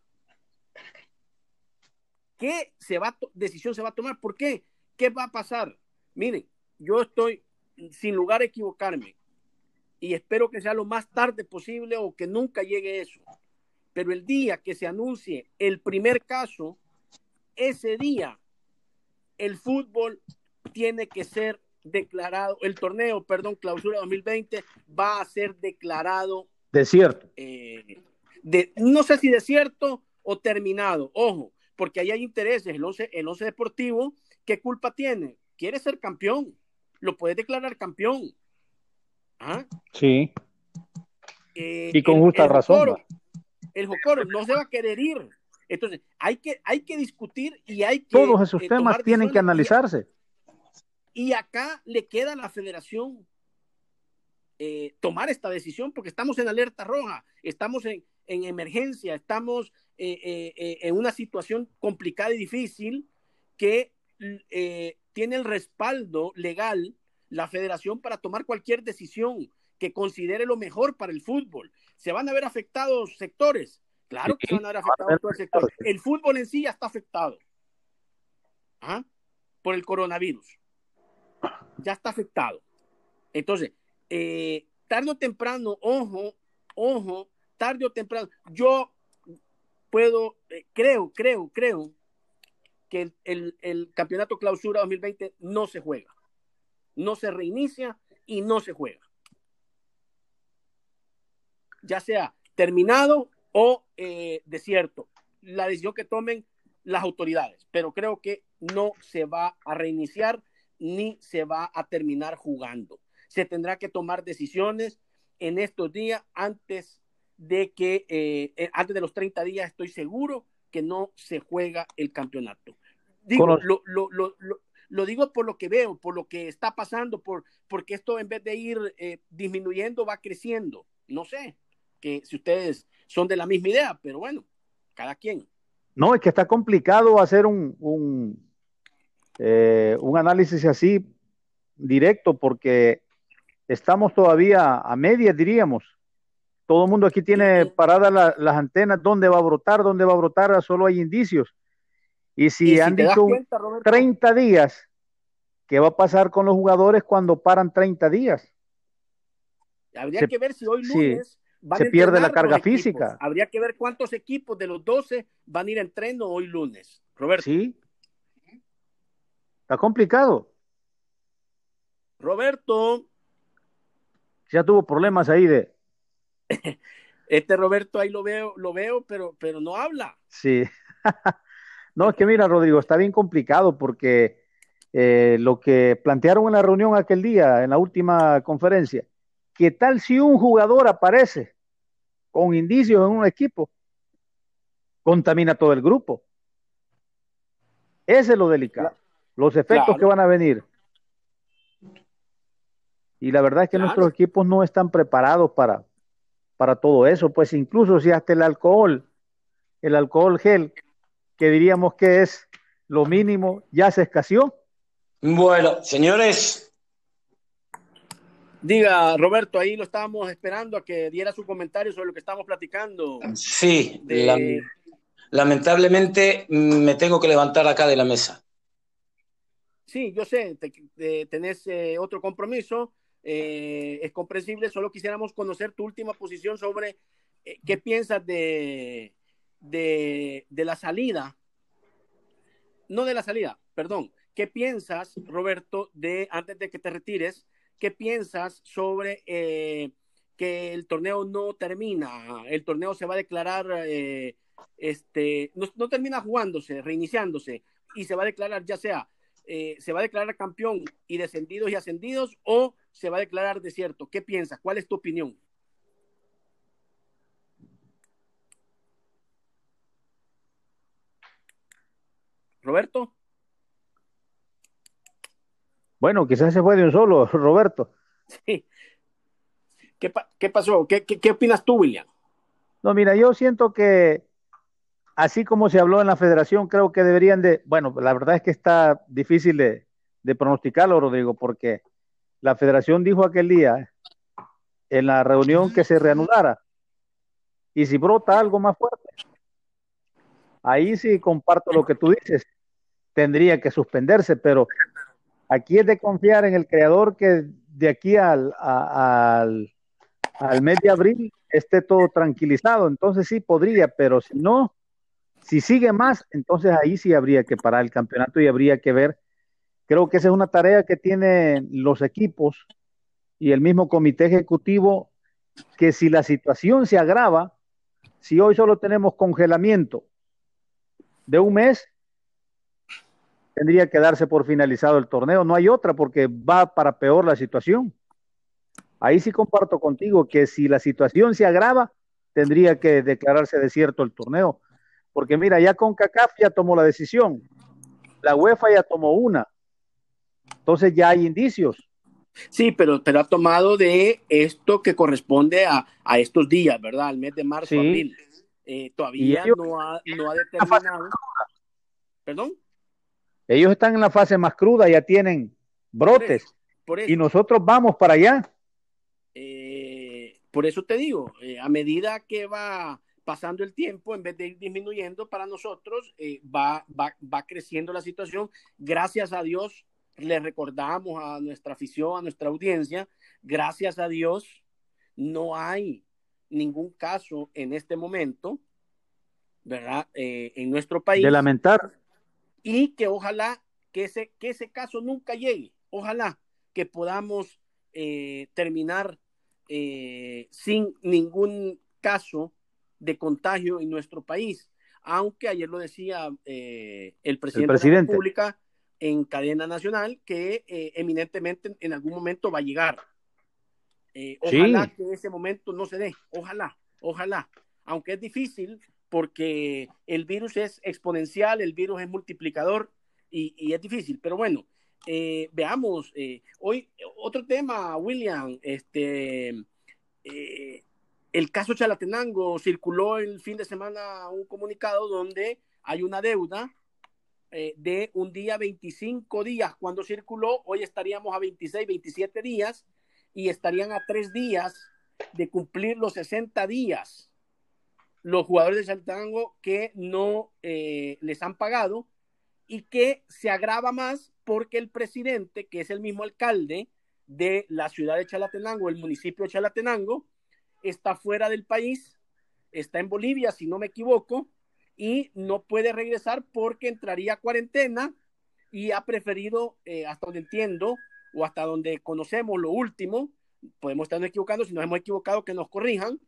¿Qué se va decisión se va a tomar? ¿Por qué? ¿Qué va a pasar? Miren, yo estoy sin lugar a equivocarme y espero que sea lo más tarde posible o que nunca llegue eso. Pero el día que se anuncie el primer caso, ese día el fútbol tiene que ser declarado, el torneo, perdón, clausura 2020 va a ser declarado desierto. Eh, de, no sé si desierto o terminado. Ojo, porque ahí hay intereses. El 11, el deportivo, ¿qué culpa tiene? Quiere ser campeón, lo puede declarar campeón. ¿Ah? Sí. Eh, y con justa razón. el Jocoro no se va a querer ir. Entonces, hay que, hay que discutir y hay que. Todos esos eh, temas tienen que analizarse. Y, acá le queda a la federación eh, tomar esta decisión porque estamos en alerta roja, estamos en, en emergencia, estamos eh, en una situación complicada y difícil que tiene el respaldo legal la federación para tomar cualquier decisión que considere lo mejor para el fútbol. ¿Se van a ver afectados sectores? Claro que van a ver afectados todos sectores. El fútbol en sí ya está afectado ¿ah? por el coronavirus. Ya está afectado. Entonces, tarde o temprano, ojo, ojo, tarde o temprano, yo puedo, eh, creo, creo, creo que el, el, campeonato clausura 2020 no se juega, no se reinicia y no se juega. Ya sea terminado o eh, desierto, la decisión que tomen las autoridades, pero creo que no se va a reiniciar ni se va a terminar jugando. Se tendrá que tomar decisiones en estos días antes de que, eh, eh, antes de los 30 días, estoy seguro que no se juega el campeonato. Digo, lo, lo, lo, lo, digo por lo que veo, por lo que está pasando, por, porque esto en vez de ir eh, disminuyendo va creciendo. No sé, que si ustedes son de la misma idea, pero bueno, cada quien. No, es que está complicado hacer un, un, un análisis así directo porque estamos todavía a medias, diríamos. Todo el mundo aquí tiene paradas las antenas, dónde va a brotar, dónde va a brotar, solo hay indicios. Y si, han dicho 30 días, ¿qué va a pasar con los jugadores cuando paran 30 días? Habría que ver si hoy lunes se pierde la carga física. Habría que ver cuántos equipos de los 12 van a ir a entreno hoy lunes. Roberto. Sí. Está complicado. Roberto ya tuvo problemas ahí de. Este Roberto ahí lo veo, lo veo, pero, pero no habla. Sí. no, es que mira, Rodrigo, está bien complicado porque eh, lo que plantearon en la reunión aquel día, en la última conferencia, ¿qué tal si un jugador aparece con indicios en un equipo? Contamina todo el grupo. Ese es lo delicado. Los efectos que van a venir. Y la verdad es que nuestros equipos no están preparados para, para todo eso. Pues incluso si hasta el alcohol, el alcohol gel, que diríamos que es lo mínimo, ya se escaseó. Bueno, señores. Diga, Roberto, ahí lo estábamos esperando a que diera su comentario sobre lo que estamos platicando. Sí, lamentablemente me tengo que levantar acá de la mesa. Sí, yo sé, tenés eh, otro compromiso eh, es comprensible, solo quisiéramos conocer tu última posición sobre eh, qué piensas de, de, la salida, no de la salida, perdón, qué piensas, Roberto, de antes de que te retires, qué piensas sobre eh, que el torneo no termina, el torneo se va a declarar, este, no, no termina jugándose, reiniciándose, y se va a declarar ya sea eh, se va a declarar campeón y descendidos y ascendidos o se va a declarar desierto? ¿Qué piensas? ¿Cuál es tu opinión? Roberto. Bueno, quizás se fue de un solo, Roberto. Sí. ¿Qué, pasó? ¿Qué, qué opinas tú, William? No, mira, yo siento que así como se habló en la federación, creo que deberían de, bueno, la verdad es que está difícil de, pronosticarlo, Rodrigo, porque la federación dijo aquel día en la reunión que se reanudara. Y si brota algo más fuerte, ahí sí comparto lo que tú dices, tendría que suspenderse, pero aquí es de confiar en el creador que de aquí al, al, al mes de abril esté todo tranquilizado. Entonces sí podría, pero si no, si sigue más, entonces ahí sí habría que parar el campeonato y habría que ver. Creo que esa es una tarea que tienen los equipos y el mismo comité ejecutivo, que si la situación se agrava, si hoy solo tenemos congelamiento de un mes, tendría que darse por finalizado el torneo. No hay otra porque va para peor la situación. Ahí sí comparto contigo que si la situación se agrava, tendría que declararse desierto el torneo. Porque mira, ya con CACAF ya tomó la decisión, la UEFA ya tomó una, entonces ya hay indicios. Sí, pero, pero ha tomado de esto que corresponde a, estos días, ¿verdad? Al mes de marzo, abril. Eh, todavía no, ha, determinado. ¿Perdón? Ellos están en la fase más cruda, ya tienen brotes. Y nosotros vamos para allá. Eh, por eso te digo, eh, a medida que va pasando el tiempo, en vez de ir disminuyendo para nosotros, eh, va, va, creciendo la situación. Gracias a Dios, le recordamos a nuestra afición, a nuestra audiencia, gracias a Dios, no hay ningún caso en este momento, ¿verdad? En nuestro país. De lamentar. Y que ojalá que ese, que ese caso nunca llegue. Ojalá que podamos eh, terminar eh, sin ningún caso de contagio en nuestro país. Aunque ayer lo decía el, presidente de la República en cadena nacional que eminentemente en algún momento va a llegar. ojalá que ese momento no se dé. Ojalá, ojalá. Aunque es difícil, porque el virus es exponencial, el virus es multiplicador y, es difícil. Pero bueno, eh, veamos, eh, hoy otro tema, William, este, eh, el caso Chalatenango circuló el fin de semana un comunicado donde hay una deuda de un día 25 días. Cuando circuló, hoy estaríamos a 26, 27 días y estarían a tres días de cumplir los 60 días los jugadores de Chalatenango que no eh, les han pagado y que se agrava más porque el presidente, que es el mismo alcalde de la ciudad de Chalatenango, el municipio de Chalatenango, está fuera del país, está en Bolivia, si no me equivoco, y no puede regresar porque entraría a cuarentena y ha preferido, eh, hasta donde entiendo, o hasta donde conocemos lo último, podemos estar equivocando, si nos hemos equivocado, que nos corrijan,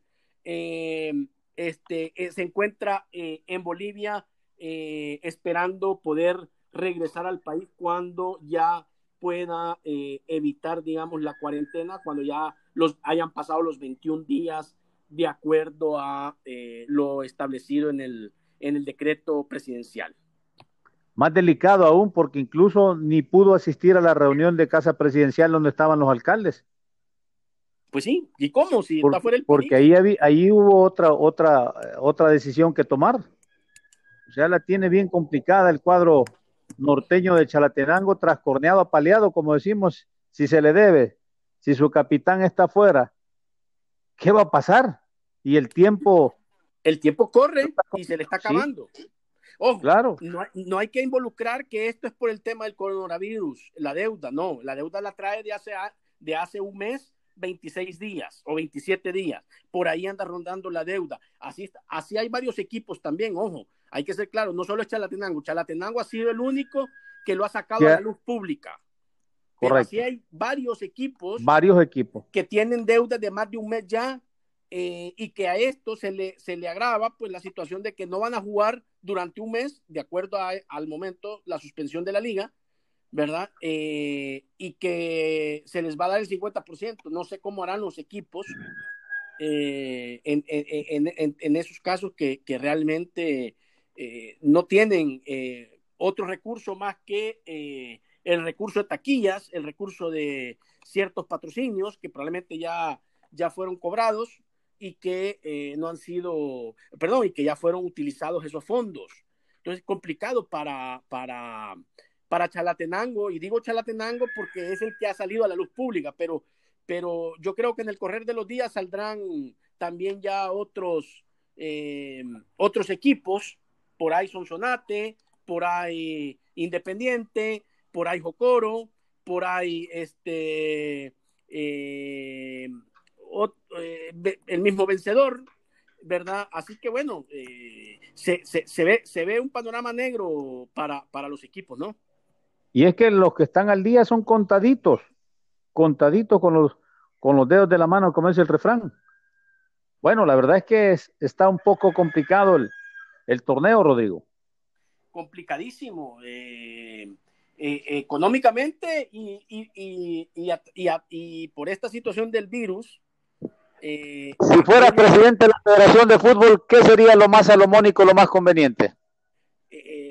eh, este, eh, se encuentra eh, en Bolivia eh, esperando poder regresar al país cuando ya pueda evitar, digamos, la cuarentena, cuando ya los hayan pasado los 21 días de acuerdo a lo establecido en el, en el decreto presidencial. Más delicado aún porque incluso ni pudo asistir a la reunión de casa presidencial donde estaban los alcaldes. Pues sí, ¿y cómo? Si está fuera el Porque ahí, ahí hubo otra, otra, otra decisión que tomar. O sea, la tiene bien complicada el cuadro norteño de Chalatenango, trascorneado, apaleado, como decimos, si se le debe, si su capitán está fuera, ¿qué va a pasar? Y el tiempo... El tiempo corre y se le está acabando. Ojo, claro. no, no, hay que involucrar que esto es por el tema del coronavirus, la deuda, no, la deuda la trae de hace, de hace un mes 26 días o 27 días. Por ahí anda rondando la deuda. Así, así hay varios equipos también, ojo. Hay que ser claro, no solo es Chalatenango. Chalatenango ha sido el único que lo ha sacado a la luz pública. Pero así hay varios equipos. Varios equipos. Que tienen deudas de más de un mes ya eh, y que a esto se le, se le agrava pues la situación de que no van a jugar durante un mes, de acuerdo al momento, la suspensión de la liga, ¿verdad? Eh, y que se les va a dar el 50%. No sé cómo harán los equipos eh, en, esos casos que, realmente eh, no tienen otro recurso más que el recurso de taquillas, el recurso de ciertos patrocinios que probablemente ya, ya fueron cobrados y que no han sido, perdón, y que ya fueron utilizados esos fondos. Entonces, complicado para, para, para Chalatenango, y digo Chalatenango porque es el que ha salido a la luz pública, pero, pero yo creo que en el correr de los días saldrán también ya otros, eh, otros equipos, por ahí Sonsonate, por ahí Independiente, por ahí Jocoro, por ahí este eh, eh, el mismo vencedor, ¿verdad? Así que bueno, se, se, ve, se ve un panorama negro para, para los equipos, ¿no? Y es que los que están al día son contaditos, contaditos con los, con los dedos de la mano, como es el refrán. Bueno, la verdad es que está un poco complicado el, torneo, Rodrigo. Complicadísimo. Eh, eh, económicamente y, y, y, por esta situación del virus. Eh, si fuera presidente de la Federación de Fútbol, ¿qué sería lo más salomónico, lo más conveniente? eh,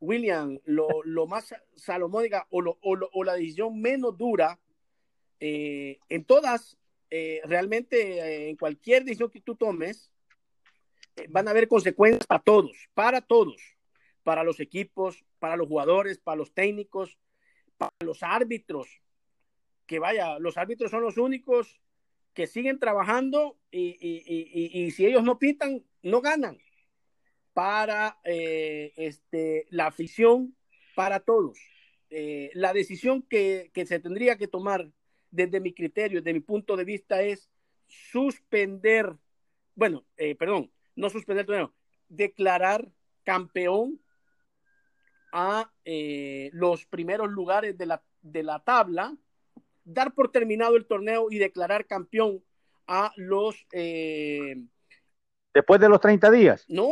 William, lo, más salomónica o, o, la decisión menos dura eh, en todas, eh, realmente eh, en cualquier decisión que tú tomes, van a haber consecuencias para todos, para todos, para los equipos, para los jugadores, para los técnicos, para los árbitros, que vaya, los árbitros son los únicos que siguen trabajando y, y si ellos no pitan, no ganan para eh, este, la afición, para todos. Eh, la decisión que, se tendría que tomar desde mi criterio, desde mi punto de vista, es suspender, bueno, eh, perdón, no suspender el torneo, declarar campeón a los primeros lugares de la, de la tabla, dar por terminado el torneo y declarar campeón a los... Después de los 30 días. No,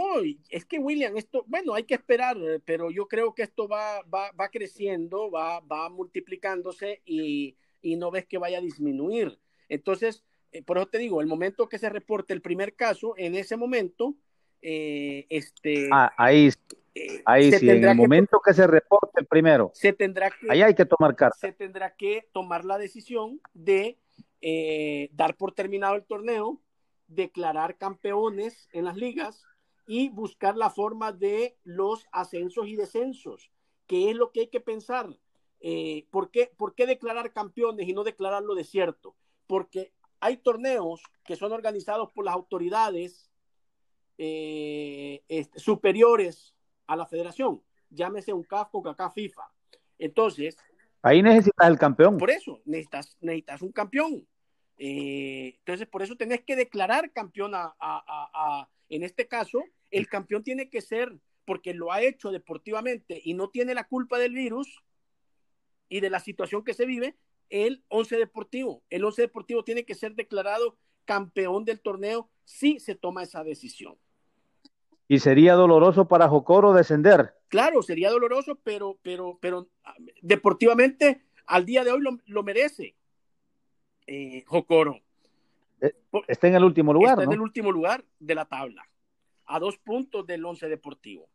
es que William, esto, bueno, hay que esperar, pero yo creo que esto va, va, va creciendo, va, va multiplicándose y, y, no ves que vaya a disminuir. Entonces, eh, por eso te digo, el momento que se reporte el primer caso, en ese momento, eh, este... Ah, ahí, eh, ahí sí, en el momento que se reporte el primero. Se tendrá que... Ahí hay que tomar carta. Se tendrá que tomar la decisión de eh, dar por terminado el torneo, declarar campeones en las ligas y buscar la forma de los ascensos y descensos, que es lo que hay que pensar. Eh, ¿por, qué, ¿Por qué declarar campeones y no declararlo desierto? Porque hay torneos que son organizados por las autoridades eh, este, superiores a la federación, llámese un CAF, Coca-Cola, FIFA. Entonces... Ahí necesitas el campeón. Por eso, necesitas, necesitas un campeón. Eh, entonces, por eso tenés que declarar campeón a, en este caso, el campeón tiene que ser, porque lo ha hecho deportivamente y no tiene la culpa del virus y de la situación que se vive, el 11 deportivo. El 11 deportivo tiene que ser declarado campeón del torneo si se toma esa decisión. Y sería doloroso para Jocoro descender. Claro, sería doloroso, pero, pero, pero deportivamente al día de hoy lo, lo merece eh, Jocoro. Eh, está en el último lugar. Está en el último lugar de la tabla, a dos puntos del once deportivo.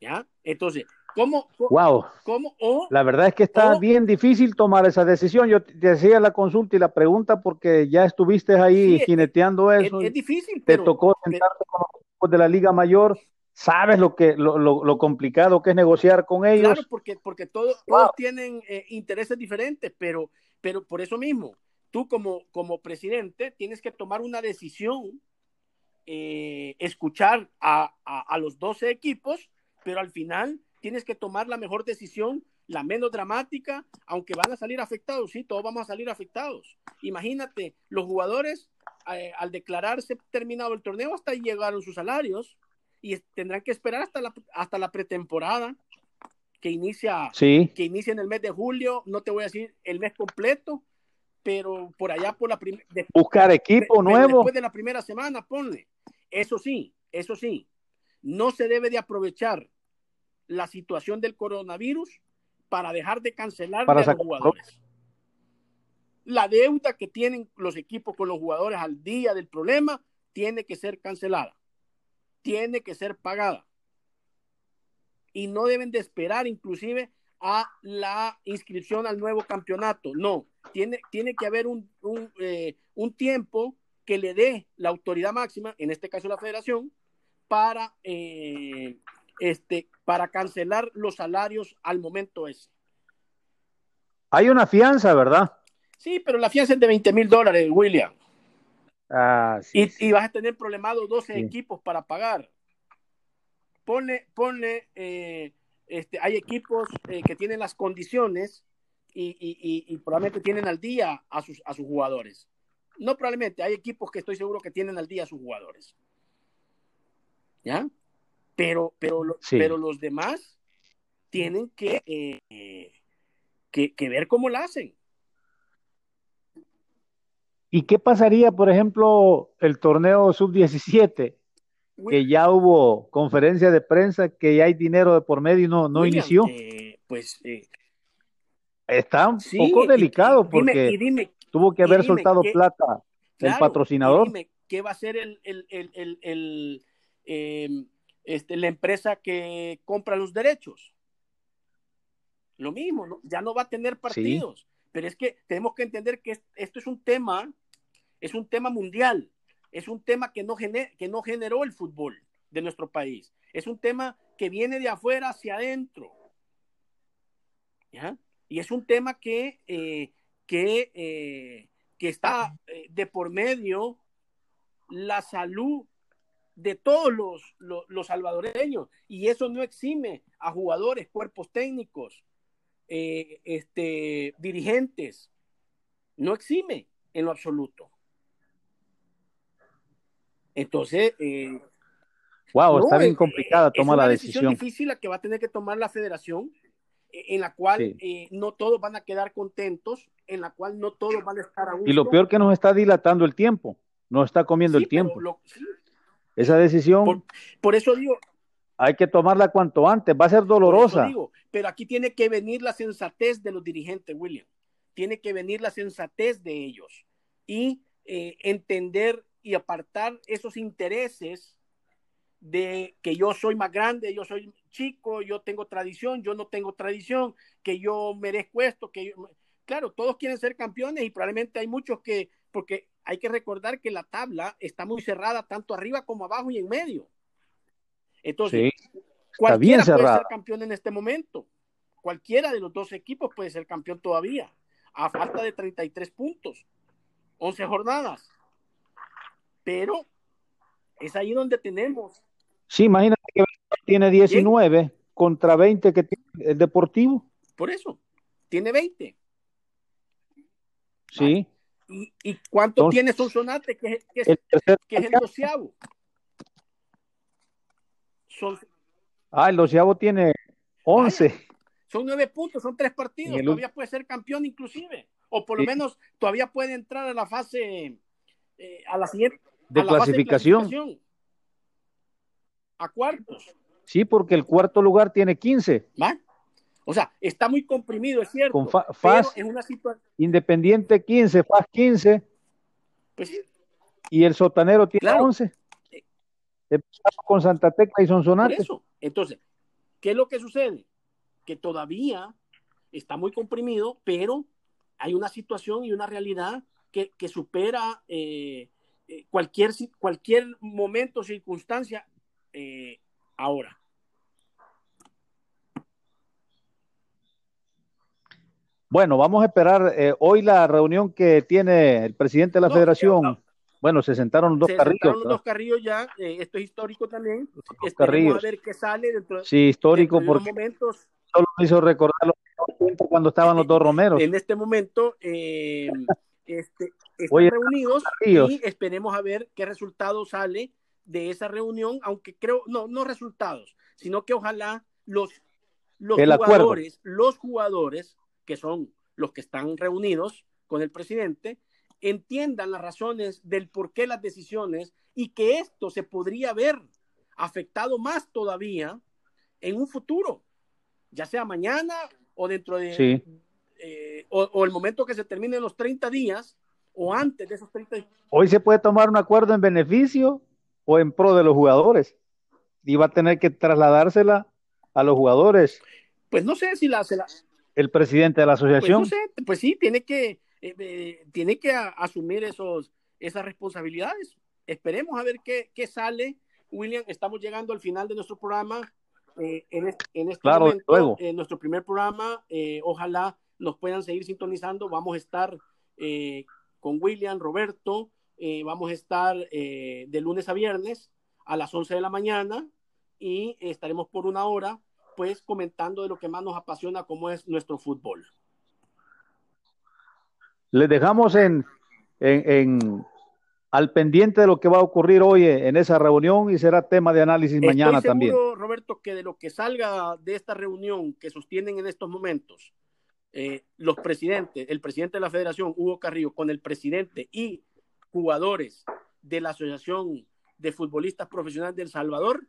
¿Ya? Entonces, ¿cómo? wow. ¿cómo, la verdad es que está bien difícil tomar esa decisión. Yo te hacía la consulta y la pregunta porque ya estuviste ahí jineteando eso. Es, difícil. Te tocó sentarte con los de la Liga Mayor sabes lo que lo, lo, complicado que es negociar con ellos. Claro, porque, porque todos, todos tienen eh, intereses diferentes, pero pero por eso mismo, tú como, como presidente tienes que tomar una decisión, eh, escuchar a, a, los 12 equipos, pero al final tienes que tomar la mejor decisión, la menos dramática, aunque van a salir afectados, sí, todos vamos a salir afectados. Imagínate, los jugadores eh, al declararse terminado el torneo hasta llegaron sus salarios y tendrán que esperar hasta la, hasta la pretemporada que inicia, que inicia en el mes de julio, no te voy a decir el mes completo, pero por allá por la primera... Buscar equipo nuevo. Después de la primera semana, ponle. Eso sí, eso sí, no se debe de aprovechar la situación del coronavirus para dejar de cancelar a los jugadores. La deuda que tienen los equipos con los jugadores al día del problema tiene que ser cancelada, tiene que ser pagada y no deben de esperar inclusive a la inscripción al nuevo campeonato. No, tiene, tiene que haber un, un, eh, un tiempo que le dé la autoridad máxima, en este caso la federación, para, eh, este, para cancelar los salarios al momento ese. Hay una fianza, ¿verdad? Sí, pero la fianza es de 20 mil dólares, William. Ah, sí, y, vas a tener problemado 12 equipos para pagar ponle, ponle, eh, este, hay equipos eh, que tienen las condiciones y, probablemente tienen al día a sus, a sus jugadores. No probablemente, hay equipos que estoy seguro que tienen al día a sus jugadores. ¿Ya? Pero, pero, pero los demás tienen que, eh, que, que ver cómo la hacen. ¿Y qué pasaría, por ejemplo, el torneo sub-17? Que ya hubo conferencia de prensa, que ya hay dinero de por medio y no, no inició. pues eh, está un poco delicado porque tuvo que haber soltado plata el patrocinador. Dime, ¿qué va a ser el, el, el, em, este, la empresa que compra los derechos? Lo mismo, ¿no? ya no va a tener partidos. Pero es que tenemos que entender que esto es un tema, es un tema mundial es un tema que no, que no generó el fútbol de nuestro país. Es un tema que viene de afuera hacia adentro. Y es un tema que, eh, que, eh, que está eh, de por medio la salud de todos los, los, salvadoreños. Y eso no exime a jugadores, cuerpos técnicos, este, dirigentes. No exime. en lo absoluto. Entonces, eh, wow, está bien complicada tomar la decisión. Es una decisión difícil la que va a tener que tomar la federación, eh, en la cual eh, no todos van a quedar contentos, en la cual no todos van a estar a gusto. Y lo peor que nos está dilatando el tiempo, nos está comiendo el tiempo. Esa decisión. Por, eso digo. Hay que tomarla cuanto antes, va a ser dolorosa. pero aquí tiene que venir la sensatez de los dirigentes, William. Tiene que venir la sensatez de ellos y eh, entender y apartar esos intereses de que yo soy más grande, yo soy chico, yo tengo tradición, yo no tengo tradición, que yo merezco esto, que yo... Claro, todos quieren ser campeones y probablemente hay muchos que, porque hay que recordar que la tabla está muy cerrada tanto arriba como abajo y en medio. Entonces, cualquiera puede ser campeón en este momento. Cualquiera de los dos equipos puede ser campeón todavía, a falta de 33 puntos, 11 jornadas. Pero es ahí donde tenemos. Sí, imagínate que tiene 19 contra 20 que tiene el Deportivo. Por eso, tiene 20. Sí. ¿Y, y cuánto tiene Sonsonate, que, el que es el doceavo? Ah, el doceavo tiene 11. son nueve puntos, son tres partidos. Todavía puede ser campeón, inclusive. O por lo menos todavía puede entrar a la fase, eh, a la siguiente. De, clasificación. A cuartos. Sí, porque el cuarto lugar tiene 15. ¿Va? O sea, está muy comprimido, es cierto. Con FAS, una Independiente 15, FAS 15. Pues sí. Y el sotanero tiene 11. Con Santa Tecla y Sonsonate. Por eso. Entonces, ¿qué es lo que sucede? Que todavía está muy comprimido, pero hay una situación y una realidad que, supera eh, eh, cualquier, cualquier momento, circunstancia eh, ahora. Bueno, vamos a esperar eh, hoy la reunión que tiene el presidente de la federación. Bueno, se sentaron los dos se carrillos. Sentaron los dos carrillos ya, esto es histórico también. Esperemos a ver qué sale dentro, sí, histórico porque momentos. Solo me hizo recordar cuando estaban los dos Romeros. En este momento este, están reunidos y esperemos a ver qué resultado sale de esa reunión, aunque creo, no, no resultados, sino que ojalá los, los jugadores, los jugadores que son los que están reunidos con el presidente, entiendan las razones del por qué las decisiones y que esto se podría ver afectado más todavía en un futuro, ya sea mañana o dentro de, eh, o, el momento que se terminen los 30 días o antes de esos 30 días. Hoy se puede tomar un acuerdo en beneficio o en pro de los jugadores y va a tener que trasladársela a los jugadores. Pues no sé si la, se la, el presidente de la pues asociación. Pues, pues sí, tiene que, eh, eh, tiene que asumir esos, esas responsabilidades. Esperemos a ver qué, qué, sale. William, estamos llegando al final de nuestro programa. Eh, en, en, este claro, momento, en nuestro primer programa, ojalá nos puedan seguir sintonizando. Vamos a estar con William, Roberto, vamos a estar de lunes a viernes a las 11 de la mañana y estaremos por una hora pues comentando de lo que más nos apasiona, como es nuestro fútbol. Les dejamos en, en, al pendiente de lo que va a ocurrir hoy en esa reunión y será tema de análisis mañana seguro, también. Roberto, que de lo que salga de esta reunión que sostienen en estos momentos eh, los presidentes, el presidente de la federación, Hugo Carrillo, con el presidente y jugadores de la Asociación de Futbolistas Profesionales del Salvador,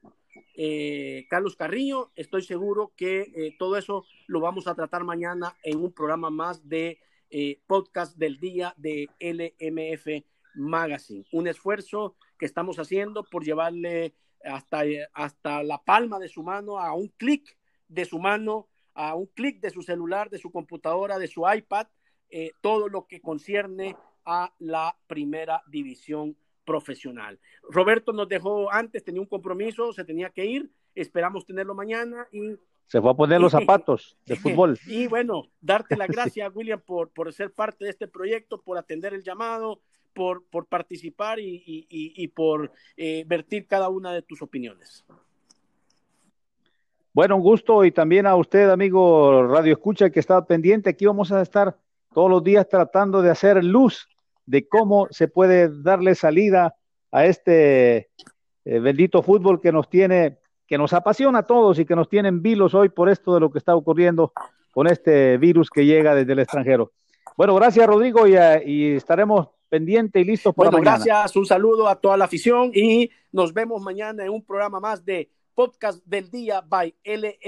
eh, Carlos Carrillo. Estoy seguro que eh, todo eso lo vamos a tratar mañana en un programa más de podcast del día de LMF Magazine. Un esfuerzo que estamos haciendo por llevarle hasta, hasta la palma de su mano, a un clic de su mano, a un clic de su celular, de su computadora, de su iPad, todo lo que concierne a la primera división profesional. Roberto nos dejó antes, tenía un compromiso, se tenía que ir, esperamos tenerlo mañana y... Se fue a poner los zapatos de fútbol. Y bueno, darte las gracias, William, por, por ser parte de este proyecto, por atender el llamado, por, por participar y, y, por eh, vertir cada una de tus opiniones. Bueno, un gusto y también a usted, amigo Radio Escucha, que está pendiente. Aquí vamos a estar todos los días tratando de hacer luz de cómo se puede darle salida a este eh, bendito fútbol que nos tiene, que nos apasiona a todos y que nos tienen vilos hoy por esto de lo que está ocurriendo con este virus que llega desde el extranjero. Bueno, gracias Rodrigo y, y estaremos pendientes y listos para bueno, Gracias, un saludo a toda la afición y nos vemos mañana en un programa más de Podcast del Día by LM.